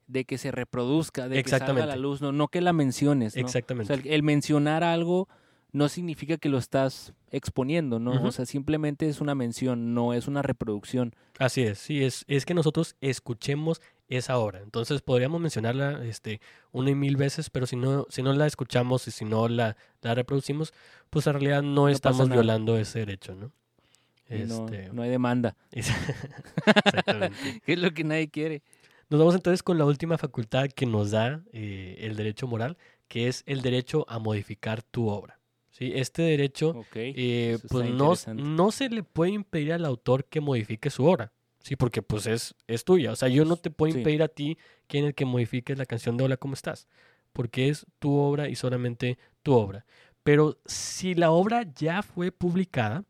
[SPEAKER 2] de que se reproduzca, de que salga a la
[SPEAKER 1] Exactamente.
[SPEAKER 2] luz, no, no que la menciones. ¿no? O
[SPEAKER 1] Exactamente.
[SPEAKER 2] sea, el mencionar algo no significa que lo estás exponiendo, ¿no? O sea, simplemente es una mención, no es una reproducción.
[SPEAKER 1] Así es, sí, es, es que nosotros escuchemos esa obra. Entonces podríamos mencionarla este, una y mil veces, pero si no, si no la escuchamos y si no la, la reproducimos, pues en realidad no, estamos violando ese derecho, ¿no? Este,
[SPEAKER 2] no, hay demanda, [laughs]
[SPEAKER 1] Exactamente. [laughs]
[SPEAKER 2] es lo que nadie quiere.
[SPEAKER 1] Nos vamos entonces con la última facultad que nos da eh, el derecho moral, que es el derecho a modificar tu obra. ¿Sí? Este derecho eh, pues no, no se le puede impedir al autor que modifique su obra. Sí, porque pues es, es tuya. O sea, yo no te puedo
[SPEAKER 2] Sí.
[SPEAKER 1] impedir a ti que en el que modifiques la canción de Hola, ¿cómo estás? Porque es tu obra y solamente tu obra. Pero si la obra ya fue publicada,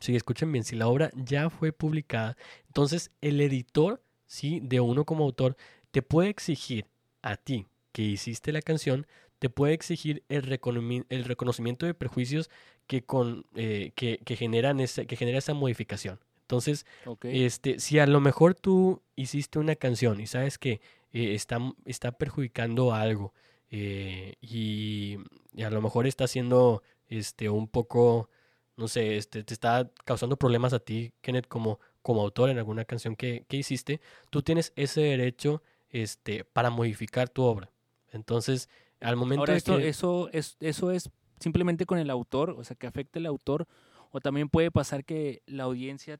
[SPEAKER 1] si escuchen bien, si la obra ya fue publicada, entonces el editor, sí, de uno como autor, te puede exigir a ti que hiciste la canción, te puede exigir el, reconocimiento de perjuicios que, con, eh, que, que generan esa, que genera esa modificación. Entonces, este, si a lo mejor tú hiciste una canción y sabes que eh, está, está perjudicando algo eh, y, y a lo mejor está haciendo este, un poco, no sé, este, te está causando problemas a ti, Kenneth, como, como autor en alguna canción que, que hiciste, tú tienes ese derecho este, para modificar tu obra. Entonces, al momento
[SPEAKER 2] Ahora, esto,
[SPEAKER 1] que...
[SPEAKER 2] eso, es, eso es simplemente con el autor, o sea, que afecte al autor, o también puede pasar que la audiencia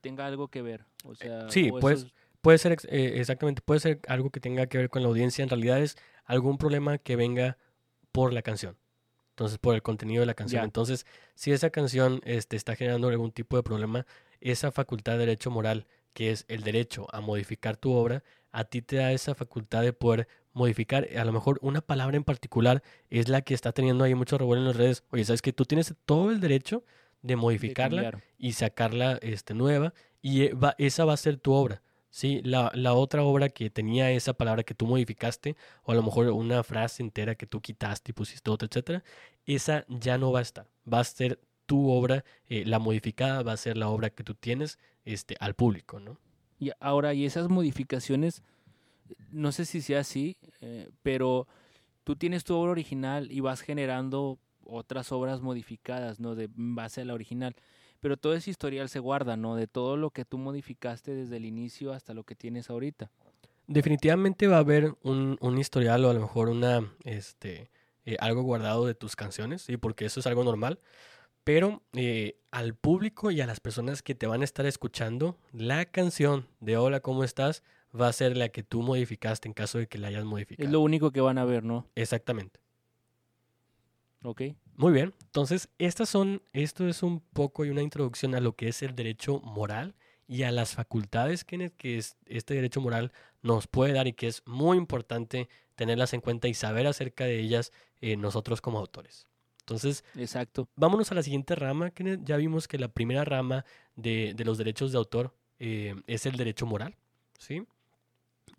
[SPEAKER 2] tenga algo que ver. O sea,
[SPEAKER 1] sí,
[SPEAKER 2] o
[SPEAKER 1] pues,
[SPEAKER 2] es-
[SPEAKER 1] Puede ser, eh, exactamente, puede ser algo que tenga que ver con la audiencia. En realidad es algún problema que venga por la canción. Entonces, por el contenido de la canción.
[SPEAKER 2] Ya.
[SPEAKER 1] Entonces, si esa canción este, está generando algún tipo de problema, esa facultad de derecho moral, que es el derecho a modificar tu obra, a ti te da esa facultad de poder modificar. A lo mejor una palabra en particular es la que está teniendo ahí mucho revuelo en las redes. Oye, ¿sabes que Tú tienes todo el derecho de modificarla y sacarla este, nueva y eh, va- esa va a ser tu obra. ¿sí? La, la otra obra que tenía esa palabra que tú modificaste o a lo mejor una frase entera que tú quitaste y pusiste otra, etcétera, esa ya no va a estar. Va a ser tu obra, eh, la modificada va a ser la obra que tú tienes este, al público, ¿no?
[SPEAKER 2] Y ahora, y esas modificaciones, no sé si sea así, eh, pero tú tienes tu obra original y vas generando otras obras modificadas, ¿no? De base a la original. Pero todo ese historial se guarda, ¿no? De todo lo que tú modificaste desde el inicio hasta lo que tienes ahorita.
[SPEAKER 1] Definitivamente va a haber un, un historial o a lo mejor una, este, eh, algo guardado de tus canciones, ¿sí? Porque eso es algo normal. Pero eh, al público y a las personas que te van a estar escuchando, la canción de Hola, ¿cómo estás? Va a ser la que tú modificaste en caso de que la hayas modificado.
[SPEAKER 2] Es lo único que van a ver, ¿no?
[SPEAKER 1] Exactamente.
[SPEAKER 2] Ok.
[SPEAKER 1] Muy bien. Entonces, estas son, esto es un poco y una introducción a lo que es el derecho moral y a las facultades que, que es- este derecho moral nos puede dar y que es muy importante tenerlas en cuenta y saber acerca de ellas eh, nosotros como autores. Entonces,
[SPEAKER 2] Exacto.
[SPEAKER 1] vámonos a la siguiente rama. Kenneth. Ya vimos que la primera rama de, de los derechos de autor eh, es el derecho moral. ¿sí?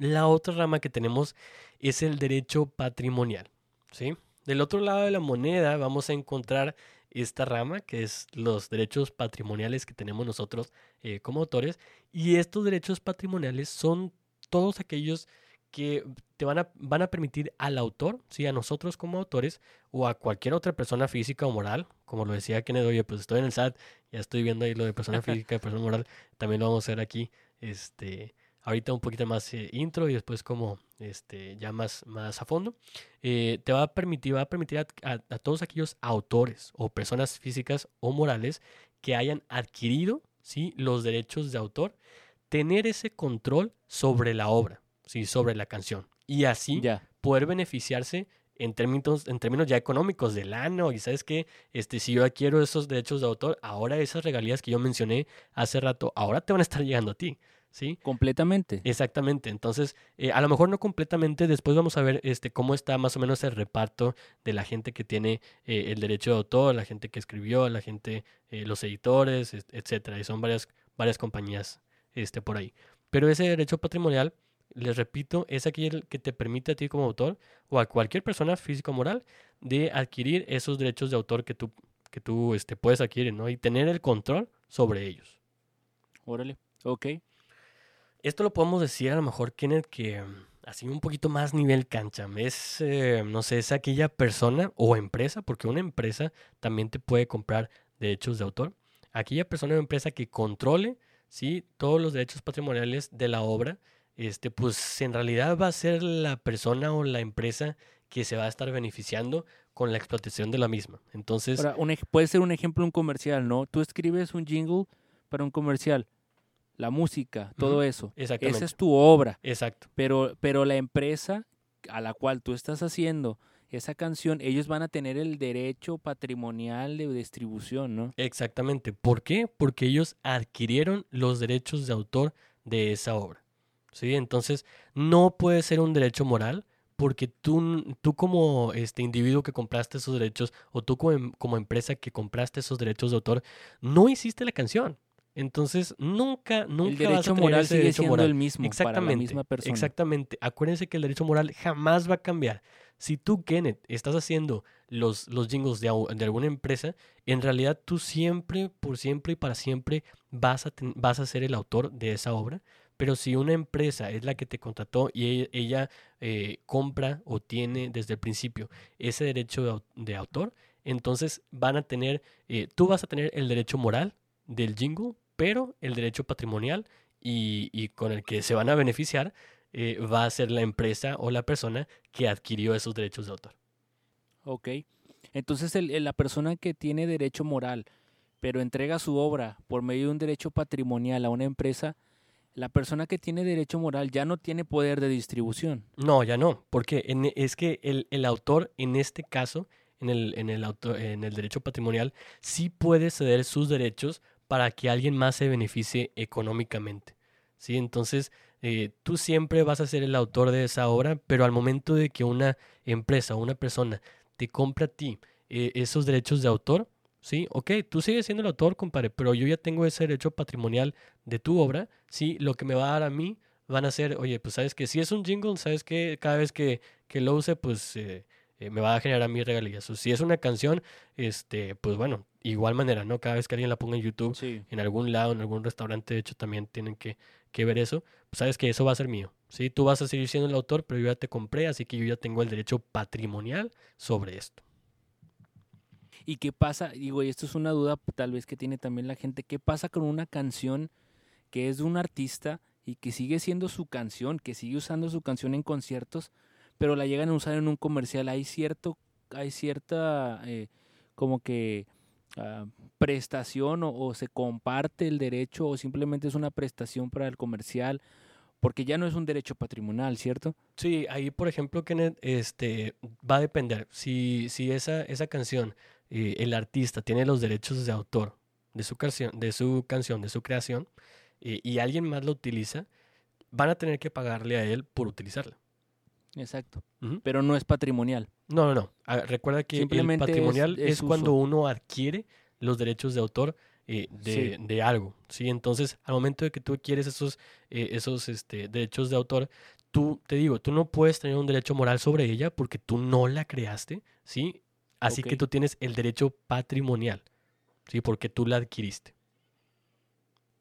[SPEAKER 1] La otra rama que tenemos es el derecho patrimonial. ¿sí? Del otro lado de la moneda vamos a encontrar esta rama, que es los derechos patrimoniales que tenemos nosotros eh, como autores. Y estos derechos patrimoniales son todos aquellos que te van a, van a permitir al autor, ¿sí? a nosotros como autores, o a cualquier otra persona física o moral, como lo decía Kenneth, oye, pues estoy en el SAT, ya estoy viendo ahí lo de persona [laughs] física y persona moral, también lo vamos a hacer aquí, este, ahorita un poquito más eh, intro y después como, este, ya más, más a fondo, eh, te va a permitir, va a permitir a, a- a todos aquellos autores o personas físicas o morales que hayan adquirido, ¿sí? Los derechos de autor, tener ese control sobre la obra, ¿sí? Sobre la canción. Y así
[SPEAKER 2] Ya.
[SPEAKER 1] poder beneficiarse en términos, en términos ya económicos del año. Y sabes que este, si yo adquiero esos derechos de autor, ahora esas regalías que yo mencioné hace rato, ahora te van a estar llegando a ti. ¿Sí?
[SPEAKER 2] Completamente.
[SPEAKER 1] Exactamente. Entonces, eh, a lo mejor no completamente. Después vamos a ver este, cómo está más o menos el reparto de la gente que tiene eh, el derecho de autor, la gente que escribió, la gente, eh, los editores, etcétera. Y son varias, varias compañías este, por ahí. Pero ese derecho patrimonial, les repito, es aquel que te permite a ti como autor o a cualquier persona física o moral de adquirir esos derechos de autor que tú, que tú este, puedes adquirir, ¿no? Y tener el control sobre ellos.
[SPEAKER 2] Órale, ok.
[SPEAKER 1] Esto lo podemos decir a lo mejor, Kenneth, que mm, así un poquito más nivel cancha. Es, eh, no sé, es aquella persona o empresa, porque una empresa también te puede comprar derechos de autor. Aquella persona o empresa que controle, ¿sí? Todos los derechos patrimoniales de la obra, este, pues en realidad va a ser la persona o la empresa que se va a estar beneficiando con la explotación de la misma. Entonces...
[SPEAKER 2] puede ser un ejemplo un comercial, ¿no? Tú escribes un jingle para un comercial la música, todo eso. Exactamente. Esa es tu obra.
[SPEAKER 1] Exacto.
[SPEAKER 2] Pero, pero la empresa a la cual tú estás haciendo esa canción, ellos van a tener el derecho patrimonial de distribución, ¿no?
[SPEAKER 1] Exactamente. ¿Por qué? Porque ellos adquirieron los derechos de autor de esa obra. ¿Sí? Entonces, no puede ser un derecho moral porque tú, tú como este individuo que compraste esos derechos o tú como, em, como empresa que compraste esos derechos de autor, no hiciste la canción. Entonces, nunca, nunca
[SPEAKER 2] el derecho moral sigue siendo el mismo exactamente, para la misma persona.
[SPEAKER 1] Exactamente. Acuérdense que el derecho moral jamás va a cambiar. Si tú, Kenneth, estás haciendo los, los jingles de, de, alguna empresa, en realidad tú siempre, por siempre y para siempre vas a, vas a ser el autor de esa obra. Pero si una empresa es la que te contrató y e, ella, eh, compra o tiene desde el principio ese derecho de, autor, entonces van a tener, eh, tú vas a tener el derecho moral del jingle, pero el derecho patrimonial y, con el que se van a beneficiar eh, va a ser la empresa o la persona que adquirió esos derechos de autor.
[SPEAKER 2] Ok. Entonces la persona que tiene derecho moral, pero entrega su obra por medio de un derecho patrimonial a una empresa, la persona que tiene derecho moral ya no tiene poder de distribución.
[SPEAKER 1] No, ya no, porque es que el, autor en este caso, en el, en, el en el derecho patrimonial, sí puede ceder sus derechos para que alguien más se beneficie económicamente. ¿sí? Entonces, eh, tú siempre vas a ser el autor de esa obra, pero al momento de que una empresa o una persona te compra a ti eh, esos derechos de autor, ¿sí? Ok, tú sigues siendo el autor, compadre, pero yo ya tengo ese derecho patrimonial de tu obra, ¿sí? Lo que me va a dar a mí van a ser, oye, pues sabes que si es un jingle, sabes que cada vez que, que lo use, pues eh, me va a generar mis regalías. O si es una canción, este, pues bueno, igual manera, ¿no? Cada vez que alguien la ponga en YouTube, en algún lado, en algún restaurante, de hecho, también tienen que, que ver eso, pues sabes que eso va a ser mío. ¿sí? Tú vas a seguir siendo el autor, pero yo ya te compré, así que yo ya tengo el derecho patrimonial sobre esto.
[SPEAKER 2] ¿Y qué pasa? Digo, y esto es una duda tal vez que tiene también la gente, ¿qué pasa con una canción que es de un artista y que sigue siendo su canción, que sigue usando su canción en conciertos, pero la llegan a usar en un comercial? Hay cierto, hay cierta, eh, como que Ah, prestación o, se comparte el derecho o simplemente es una prestación para el comercial porque ya no es un derecho patrimonial, ¿cierto?
[SPEAKER 1] Sí, ahí por ejemplo, Kenneth, este, va a depender. Si, si esa, esa canción, eh, el artista tiene los derechos de autor de su canción, de su, canción, de su creación, eh, y alguien más la utiliza, van a tener que pagarle a él por utilizarla.
[SPEAKER 2] Exacto. Pero no es patrimonial.
[SPEAKER 1] No, no, no. Ah, recuerda que el patrimonial es, cuando uno adquiere los derechos de autor eh, de, algo. ¿sí? Entonces, al momento de que tú adquieres esos, eh, esos este, derechos de autor, tú, te digo, tú no puedes tener un derecho moral sobre ella porque tú no la creaste, ¿sí? Así que tú tienes el derecho patrimonial, ¿sí? Porque tú la adquiriste.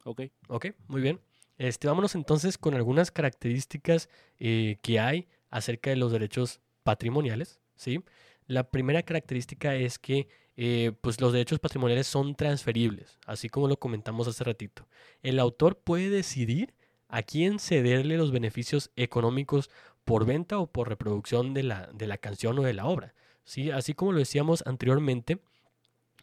[SPEAKER 2] Ok.
[SPEAKER 1] Ok, muy bien. Este, vámonos entonces con algunas características eh, que hay acerca de los derechos patrimoniales, ¿sí? La primera característica es que eh, pues los derechos patrimoniales son transferibles, así como lo comentamos hace ratito. El autor puede decidir a quién cederle los beneficios económicos por venta o por reproducción de la, de la canción o de la obra. ¿sí? Así como lo decíamos anteriormente,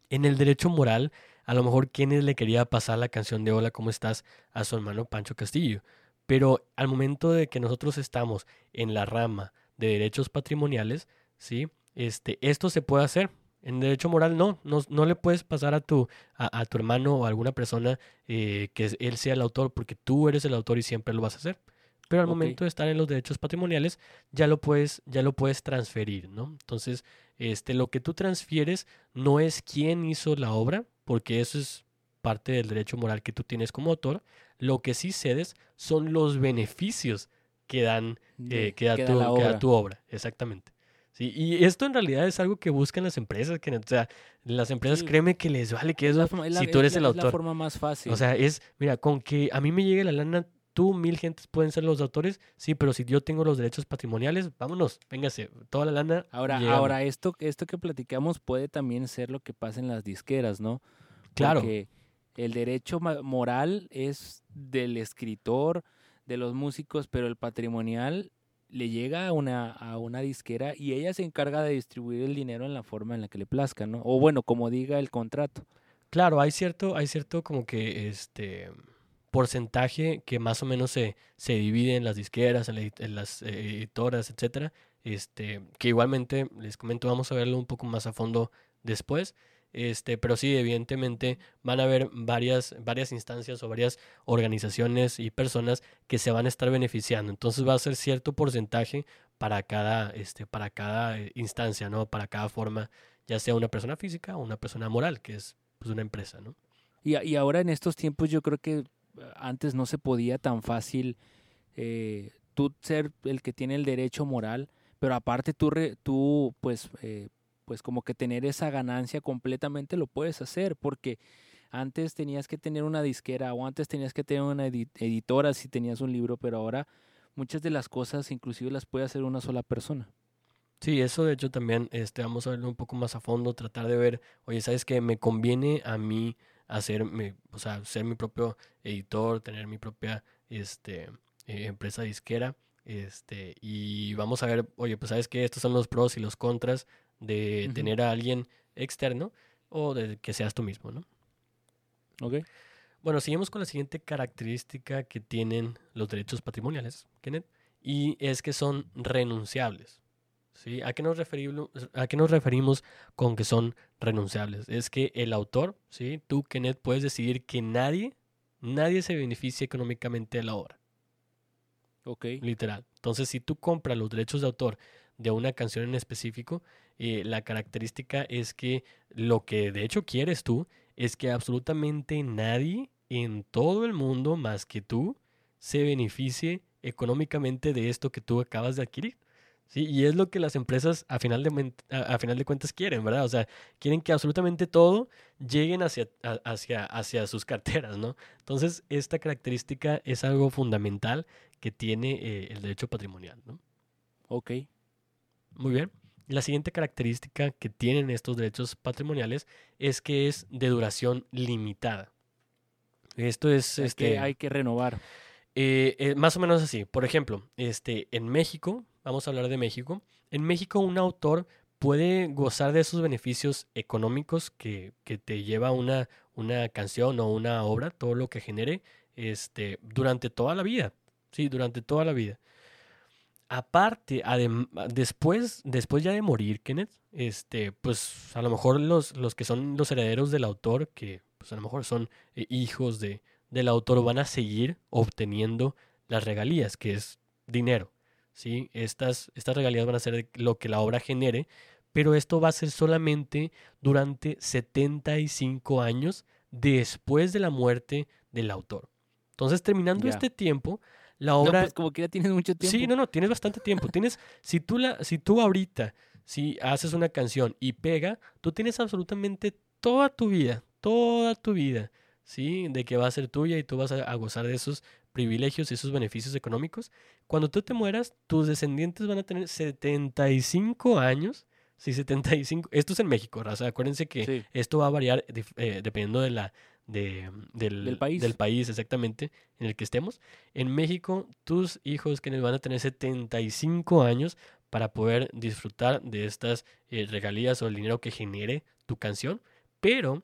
[SPEAKER 1] en el derecho moral, a lo mejor quienes le quería pasar la canción de Hola, ¿cómo estás? a su hermano Pancho Castillo. Pero al momento de que nosotros estamos en la rama de derechos patrimoniales, ¿sí? Este, esto se puede hacer. En derecho moral no, no, no le puedes pasar a tu, a, a tu hermano o a alguna persona eh, que él sea el autor porque tú eres el autor y siempre lo vas a hacer. Pero al momento de estar en los derechos patrimoniales ya lo puedes, ya lo puedes transferir, ¿no? Entonces, este, lo que tú transfieres no es quién hizo la obra, porque eso es parte del derecho moral que tú tienes como autor. Lo que sí cedes son los beneficios que dan eh, que, da
[SPEAKER 2] que da
[SPEAKER 1] tu,
[SPEAKER 2] la
[SPEAKER 1] que da
[SPEAKER 2] obra.
[SPEAKER 1] tu obra, exactamente. Sí, y esto en realidad es algo que buscan las empresas, que, o sea, las empresas
[SPEAKER 2] Sí.
[SPEAKER 1] créeme que les vale que eso,
[SPEAKER 2] la-
[SPEAKER 1] si tú
[SPEAKER 2] es
[SPEAKER 1] eres
[SPEAKER 2] la-
[SPEAKER 1] el
[SPEAKER 2] es la
[SPEAKER 1] autor.
[SPEAKER 2] forma más fácil.
[SPEAKER 1] O sea, es, mira, con que a mí me llegue la lana, tú, mil gentes pueden ser los autores, sí, pero si yo tengo los derechos patrimoniales, vámonos, véngase, toda la lana.
[SPEAKER 2] ahora, ahora esto, esto que platicamos puede también ser lo que pasa en las disqueras, ¿no?
[SPEAKER 1] Claro.
[SPEAKER 2] Porque el derecho moral es del escritor, de los músicos, pero el patrimonial le llega a una, a una disquera y ella se encarga de distribuir el dinero en la forma en la que le plazca, ¿no? O bueno, como diga el contrato.
[SPEAKER 1] Claro, hay cierto, hay cierto como que este porcentaje que más o menos se, se divide en las disqueras, en, en las eh, editoras, etcétera. Este, que igualmente les comento, vamos a verlo un poco más a fondo después. Este, pero sí, evidentemente van a haber varias, varias instancias o varias organizaciones y personas que se van a estar beneficiando. Entonces va a ser cierto porcentaje para cada, este, para cada eh, instancia, ¿no? Para cada forma, ya sea una persona física o una persona moral, que es pues, una empresa, ¿no?
[SPEAKER 2] Y, y ahora en estos tiempos yo creo que eh, antes no se podía tan fácil eh, tú ser el que tiene el derecho moral, pero aparte tú, re- tú pues, pues como que tener esa ganancia completamente lo puedes hacer, porque antes tenías que tener una disquera o antes tenías que tener una edi- editora si tenías un libro, pero ahora muchas de las cosas inclusive las puede hacer una sola persona.
[SPEAKER 1] Sí, eso de hecho también este, vamos a verlo un poco más a fondo, tratar de ver, oye, ¿sabes qué? Me conviene a mí hacer, mi- o sea, ser mi propio editor, tener mi propia este, eh, empresa disquera, este, y vamos a ver, oye, pues ¿sabes qué? Estos son los pros y los contras de tener a alguien externo o de que seas tú mismo, ¿no?
[SPEAKER 2] ¿Ok?
[SPEAKER 1] Bueno, seguimos con la siguiente característica que tienen los derechos patrimoniales, Kenneth, y es que son renunciables. ¿sí? ¿A, qué nos referimos, ¿A qué nos referimos con que son renunciables? Es que el autor, ¿sí? tú, Kenneth, puedes decidir que nadie, nadie se beneficie económicamente de la obra,
[SPEAKER 2] Ok.
[SPEAKER 1] literal. Entonces, si tú compras los derechos de autor de una canción en específico, eh, la característica es que lo que de hecho quieres tú es que absolutamente nadie en todo el mundo más que tú se beneficie económicamente de esto que tú acabas de adquirir. Sí, y es lo que las empresas a final de, a, a final de cuentas quieren, ¿verdad? O sea, quieren que absolutamente todo lleguen hacia, a- hacia, hacia sus carteras, ¿no? Entonces, esta característica es algo fundamental que tiene eh, el derecho patrimonial, ¿no?
[SPEAKER 2] Ok.
[SPEAKER 1] Muy bien. La siguiente característica que tienen estos derechos patrimoniales es que es de duración limitada. Esto es
[SPEAKER 2] Hay,
[SPEAKER 1] este,
[SPEAKER 2] que, hay que renovar.
[SPEAKER 1] eh, eh, más o menos así. Por ejemplo, este, en México, vamos a hablar de México. En México, un autor puede gozar de esos beneficios económicos que, que te lleva una, una canción o una obra, todo lo que genere, este, durante toda la vida. Sí, durante toda la vida. Aparte, adem- después, después ya de morir, Kenneth, este, pues a lo mejor los, los que son los herederos del autor, que pues a lo mejor son eh, hijos de, del autor, van a seguir obteniendo las regalías, que es dinero. ¿sí? Estas, estas regalías van a ser lo que la obra genere, pero esto va a ser solamente durante 75 años después de la muerte del autor. Entonces, terminando este tiempo, la
[SPEAKER 2] No,
[SPEAKER 1] obra...
[SPEAKER 2] pues como que ya tienes mucho tiempo.
[SPEAKER 1] Sí, no, no, tienes bastante tiempo. [laughs] Tienes, si tú la, si tú ahorita, si haces una canción y pega, tú tienes absolutamente toda tu vida, toda tu vida, ¿sí? De que va a ser tuya y tú vas a, a gozar de esos privilegios y esos beneficios económicos. Cuando tú te mueras, tus descendientes van a tener 75 años. Sí, 75. Esto es en México, raza. Acuérdense que
[SPEAKER 2] Sí.
[SPEAKER 1] esto va a variar eh, dependiendo de la, de, del,
[SPEAKER 2] Del país.
[SPEAKER 1] del país exactamente en el que estemos. En México, tus hijos que van a tener 75 años para poder disfrutar de estas eh, regalías o el dinero que genere tu canción. Pero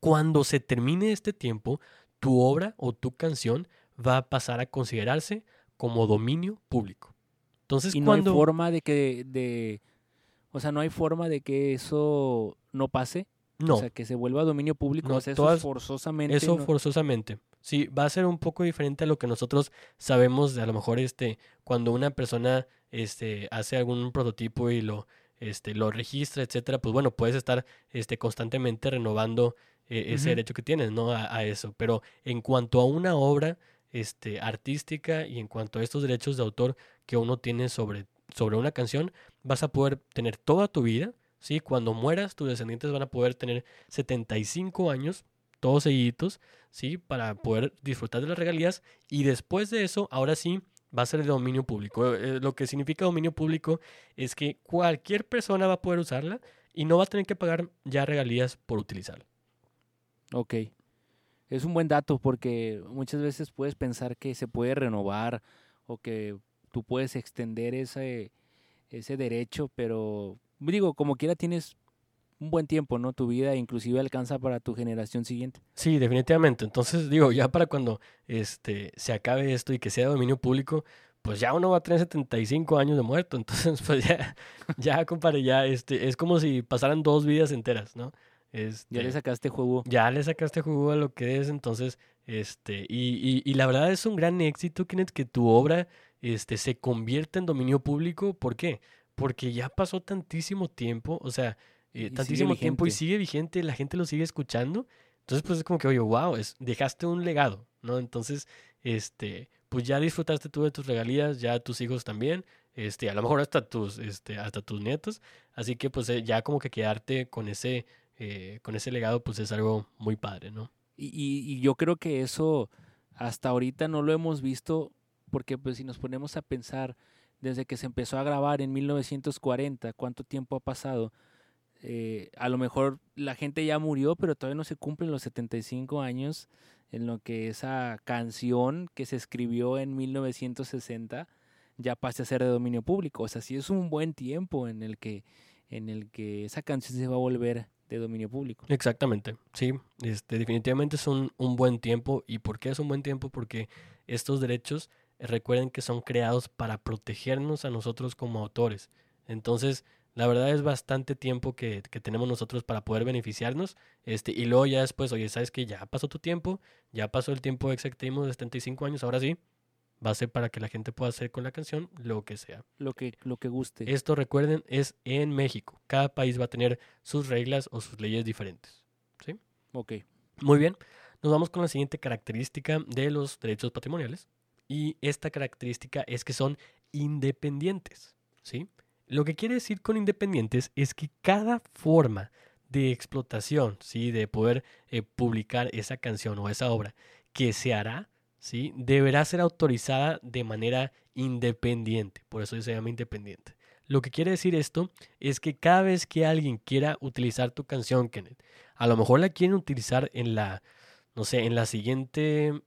[SPEAKER 1] cuando se termine este tiempo, tu obra o tu canción va a pasar a considerarse como dominio público. Entonces,
[SPEAKER 2] y no
[SPEAKER 1] cuando...
[SPEAKER 2] hay forma de que de O sea, no hay forma de que eso no pase.
[SPEAKER 1] No,
[SPEAKER 2] O sea, que se vuelva dominio público.
[SPEAKER 1] No,
[SPEAKER 2] o sea, eso
[SPEAKER 1] todas-
[SPEAKER 2] forzosamente.
[SPEAKER 1] eso
[SPEAKER 2] no-
[SPEAKER 1] forzosamente. Sí, va a ser un poco diferente a lo que nosotros sabemos de a lo mejor este cuando una persona este hace algún prototipo y lo este lo registra, etcétera, pues bueno, puedes estar este constantemente renovando eh, ese derecho que tienes, ¿no? A, a eso. Pero en cuanto a una obra este artística y en cuanto a estos derechos de autor que uno tiene sobre sobre una canción, vas a poder tener toda tu vida, ¿sí? Cuando mueras, tus descendientes van a poder tener 75 años, todos seguiditos, ¿sí? Para poder disfrutar de las regalías. Y después de eso, ahora sí, va a ser de dominio público. Eh, lo que significa dominio público es que cualquier persona va a poder usarla y no va a tener que pagar ya regalías por utilizarla.
[SPEAKER 2] Ok. Es un buen dato porque muchas veces puedes pensar que se puede renovar o que tú puedes extender ese, ese derecho, pero digo, como quiera tienes un buen tiempo, ¿no? Tu vida inclusive alcanza para tu generación siguiente.
[SPEAKER 1] Sí, definitivamente. Entonces, digo, ya para cuando este, se acabe esto y que sea dominio público, pues ya uno va a tener 75 años de muerto. [laughs] Entonces, pues ya, ya, compadre, ya este, es como si pasaran dos vidas enteras, ¿no? Este,
[SPEAKER 2] Ya le sacaste juego.
[SPEAKER 1] ya le sacaste jugo a lo que es, entonces, este, y, y, y la verdad es un gran éxito, Kenneth, que tu obra este, se convierta en dominio público. ¿Por qué? Porque ya pasó tantísimo tiempo, o sea, eh, tantísimo tiempo y sigue vigente, la gente lo sigue escuchando. Entonces, pues es como que, oye, wow, es, dejaste un legado, ¿no? Entonces, este, pues ya disfrutaste tú de tus regalías, ya tus hijos también, este, a lo mejor hasta tus, este, hasta tus nietos. Así que, pues, eh, ya como que quedarte con ese, eh, con ese legado, pues es algo muy padre, ¿no?
[SPEAKER 2] Y, y- y yo creo que eso hasta ahorita no lo hemos visto porque pues si nos ponemos a pensar desde que se empezó a grabar en 1940, cuánto tiempo ha pasado, eh, a lo mejor la gente ya murió, pero todavía no se cumplen los 75 años en lo que esa canción que se escribió en 1960 ya pase a ser de dominio público. O sea, sí es un buen tiempo en el que, en el que esa canción se va a volver de dominio público.
[SPEAKER 1] Exactamente, sí, este, definitivamente es un, un buen tiempo. ¿Y por qué es un buen tiempo? Porque estos derechos, recuerden que son creados para protegernos a nosotros como autores. Entonces, la verdad es bastante tiempo que, que tenemos nosotros para poder beneficiarnos. Este, y luego ya después, oye, ¿sabes que Ya pasó tu tiempo, ya pasó el tiempo exactimo de 75 años, ahora sí, va a ser para que la gente pueda hacer con la canción lo que sea.
[SPEAKER 2] Lo que, lo que guste.
[SPEAKER 1] Esto, recuerden, es en México. Cada país va a tener sus reglas o sus leyes diferentes.
[SPEAKER 2] Ok.
[SPEAKER 1] Muy bien, nos vamos con la siguiente característica de los derechos patrimoniales. Y esta característica es que son independientes. ¿sí? Lo que quiere decir con independientes es que cada forma de explotación, ¿sí? de poder eh, publicar esa canción o esa obra que se hará, ¿sí? deberá ser autorizada de manera independiente. Por eso se llama independiente. Lo que quiere decir esto es que cada vez que alguien quiera utilizar tu canción, Kenneth, a lo mejor la quieren utilizar en la, no sé, en la siguiente,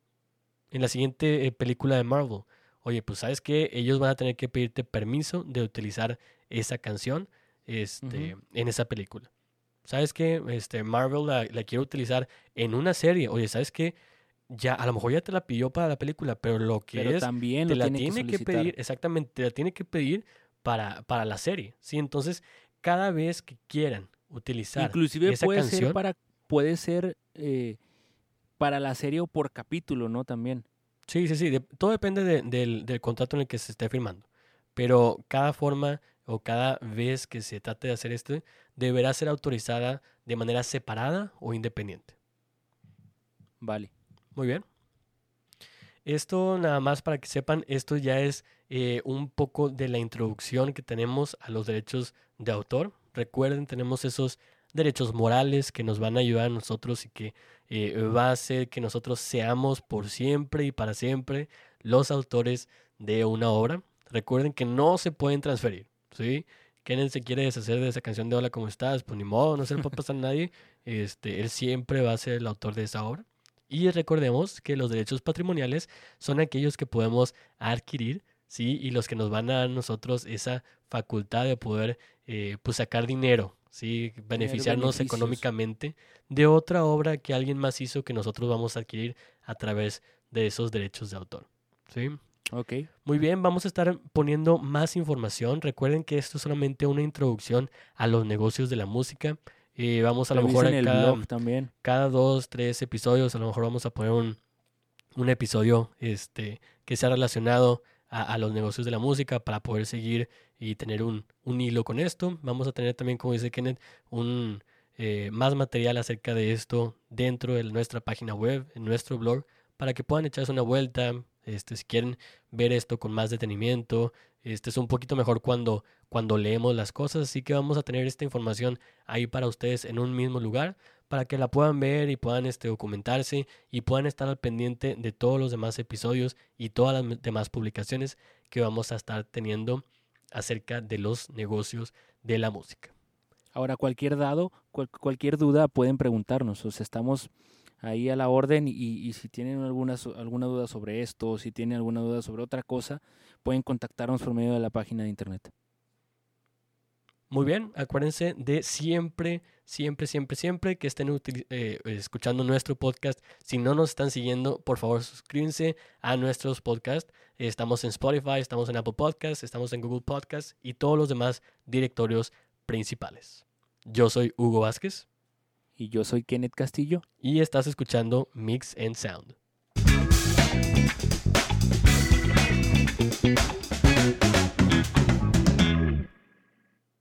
[SPEAKER 1] en la siguiente eh, película de Marvel. Oye, pues sabes que ellos van a tener que pedirte permiso de utilizar esa canción este, en esa película. ¿Sabes que este, Marvel la, la quiere utilizar en una serie? Oye, ¿sabes que Ya, a lo mejor ya te la pidió para la película, pero lo que
[SPEAKER 2] Pero
[SPEAKER 1] es
[SPEAKER 2] también
[SPEAKER 1] te la
[SPEAKER 2] tiene,
[SPEAKER 1] tiene
[SPEAKER 2] que,
[SPEAKER 1] pedir, exactamente, te la tiene que pedir para, para la serie, ¿sí? Entonces, cada vez que quieran utilizar
[SPEAKER 2] Inclusive
[SPEAKER 1] esa
[SPEAKER 2] puede
[SPEAKER 1] canción,
[SPEAKER 2] ser para puede ser eh, para la serie o por capítulo, ¿no? También.
[SPEAKER 1] sí, sí, sí, de- todo depende de- del, del contrato en el que se esté firmando, pero cada forma o cada vez que se trate de hacer esto, deberá ser autorizada de manera separada o independiente.
[SPEAKER 2] Vale.
[SPEAKER 1] Muy bien. Esto nada más para que sepan, esto ya es eh, un poco de la introducción que tenemos a los derechos de autor. Recuerden, tenemos esos derechos morales que nos van a ayudar a nosotros y que eh, va a hacer que nosotros seamos por siempre y para siempre los autores de una obra. Recuerden que no se pueden transferir, ¿sí? Kenneth se quiere deshacer de esa canción de Hola, ¿cómo estás? Pues ni modo, no se le puede pasar a nadie. Este, él siempre va a ser el autor de esa obra. Y recordemos que los derechos patrimoniales son aquellos que podemos adquirir, ¿sí? Y los que nos van a dar nosotros esa facultad de poder eh, pues sacar dinero, ¿sí? Beneficiarnos económicamente de otra obra que alguien más hizo que nosotros vamos a adquirir a través de esos derechos de autor, ¿sí?
[SPEAKER 2] Ok.
[SPEAKER 1] Muy bien, vamos a estar poniendo más información. Recuerden que esto es solamente una introducción a los negocios de la música. Eh, vamos a lo mejor a cada,
[SPEAKER 2] blog también.
[SPEAKER 1] cada dos, tres episodios, a lo mejor vamos a poner un, un episodio este, que sea relacionado a, los negocios de la música para poder seguir y tener un, un hilo con esto. Vamos a tener también, como dice Kenneth, un eh, más material acerca de esto dentro de nuestra página web, en nuestro blog, para que puedan echarse una vuelta. Este, si quieren ver esto con más detenimiento, este es un poquito mejor cuando, cuando leemos las cosas, así que vamos a tener esta información ahí para ustedes en un mismo lugar para que la puedan ver y puedan este, documentarse y puedan estar al pendiente de todos los demás episodios y todas las demás publicaciones que vamos a estar teniendo acerca de los negocios de la música.
[SPEAKER 2] Ahora, cualquier dado, cual- cualquier duda pueden preguntarnos. O sea, estamos ahí a la orden y, si tienen alguna, alguna duda sobre esto o si tienen alguna duda sobre otra cosa, pueden contactarnos por medio de la página de internet.
[SPEAKER 1] Muy bien, acuérdense de siempre, siempre, siempre, siempre que estén eh, escuchando nuestro podcast. Si no nos están siguiendo, por favor suscríbanse a nuestros podcasts. Estamos en Spotify, estamos en Apple Podcasts, estamos en Google Podcasts y todos los demás directorios principales. Yo soy Hugo Vázquez
[SPEAKER 2] Y yo soy Kenneth Castillo.
[SPEAKER 1] y estás escuchando Mix and Sound.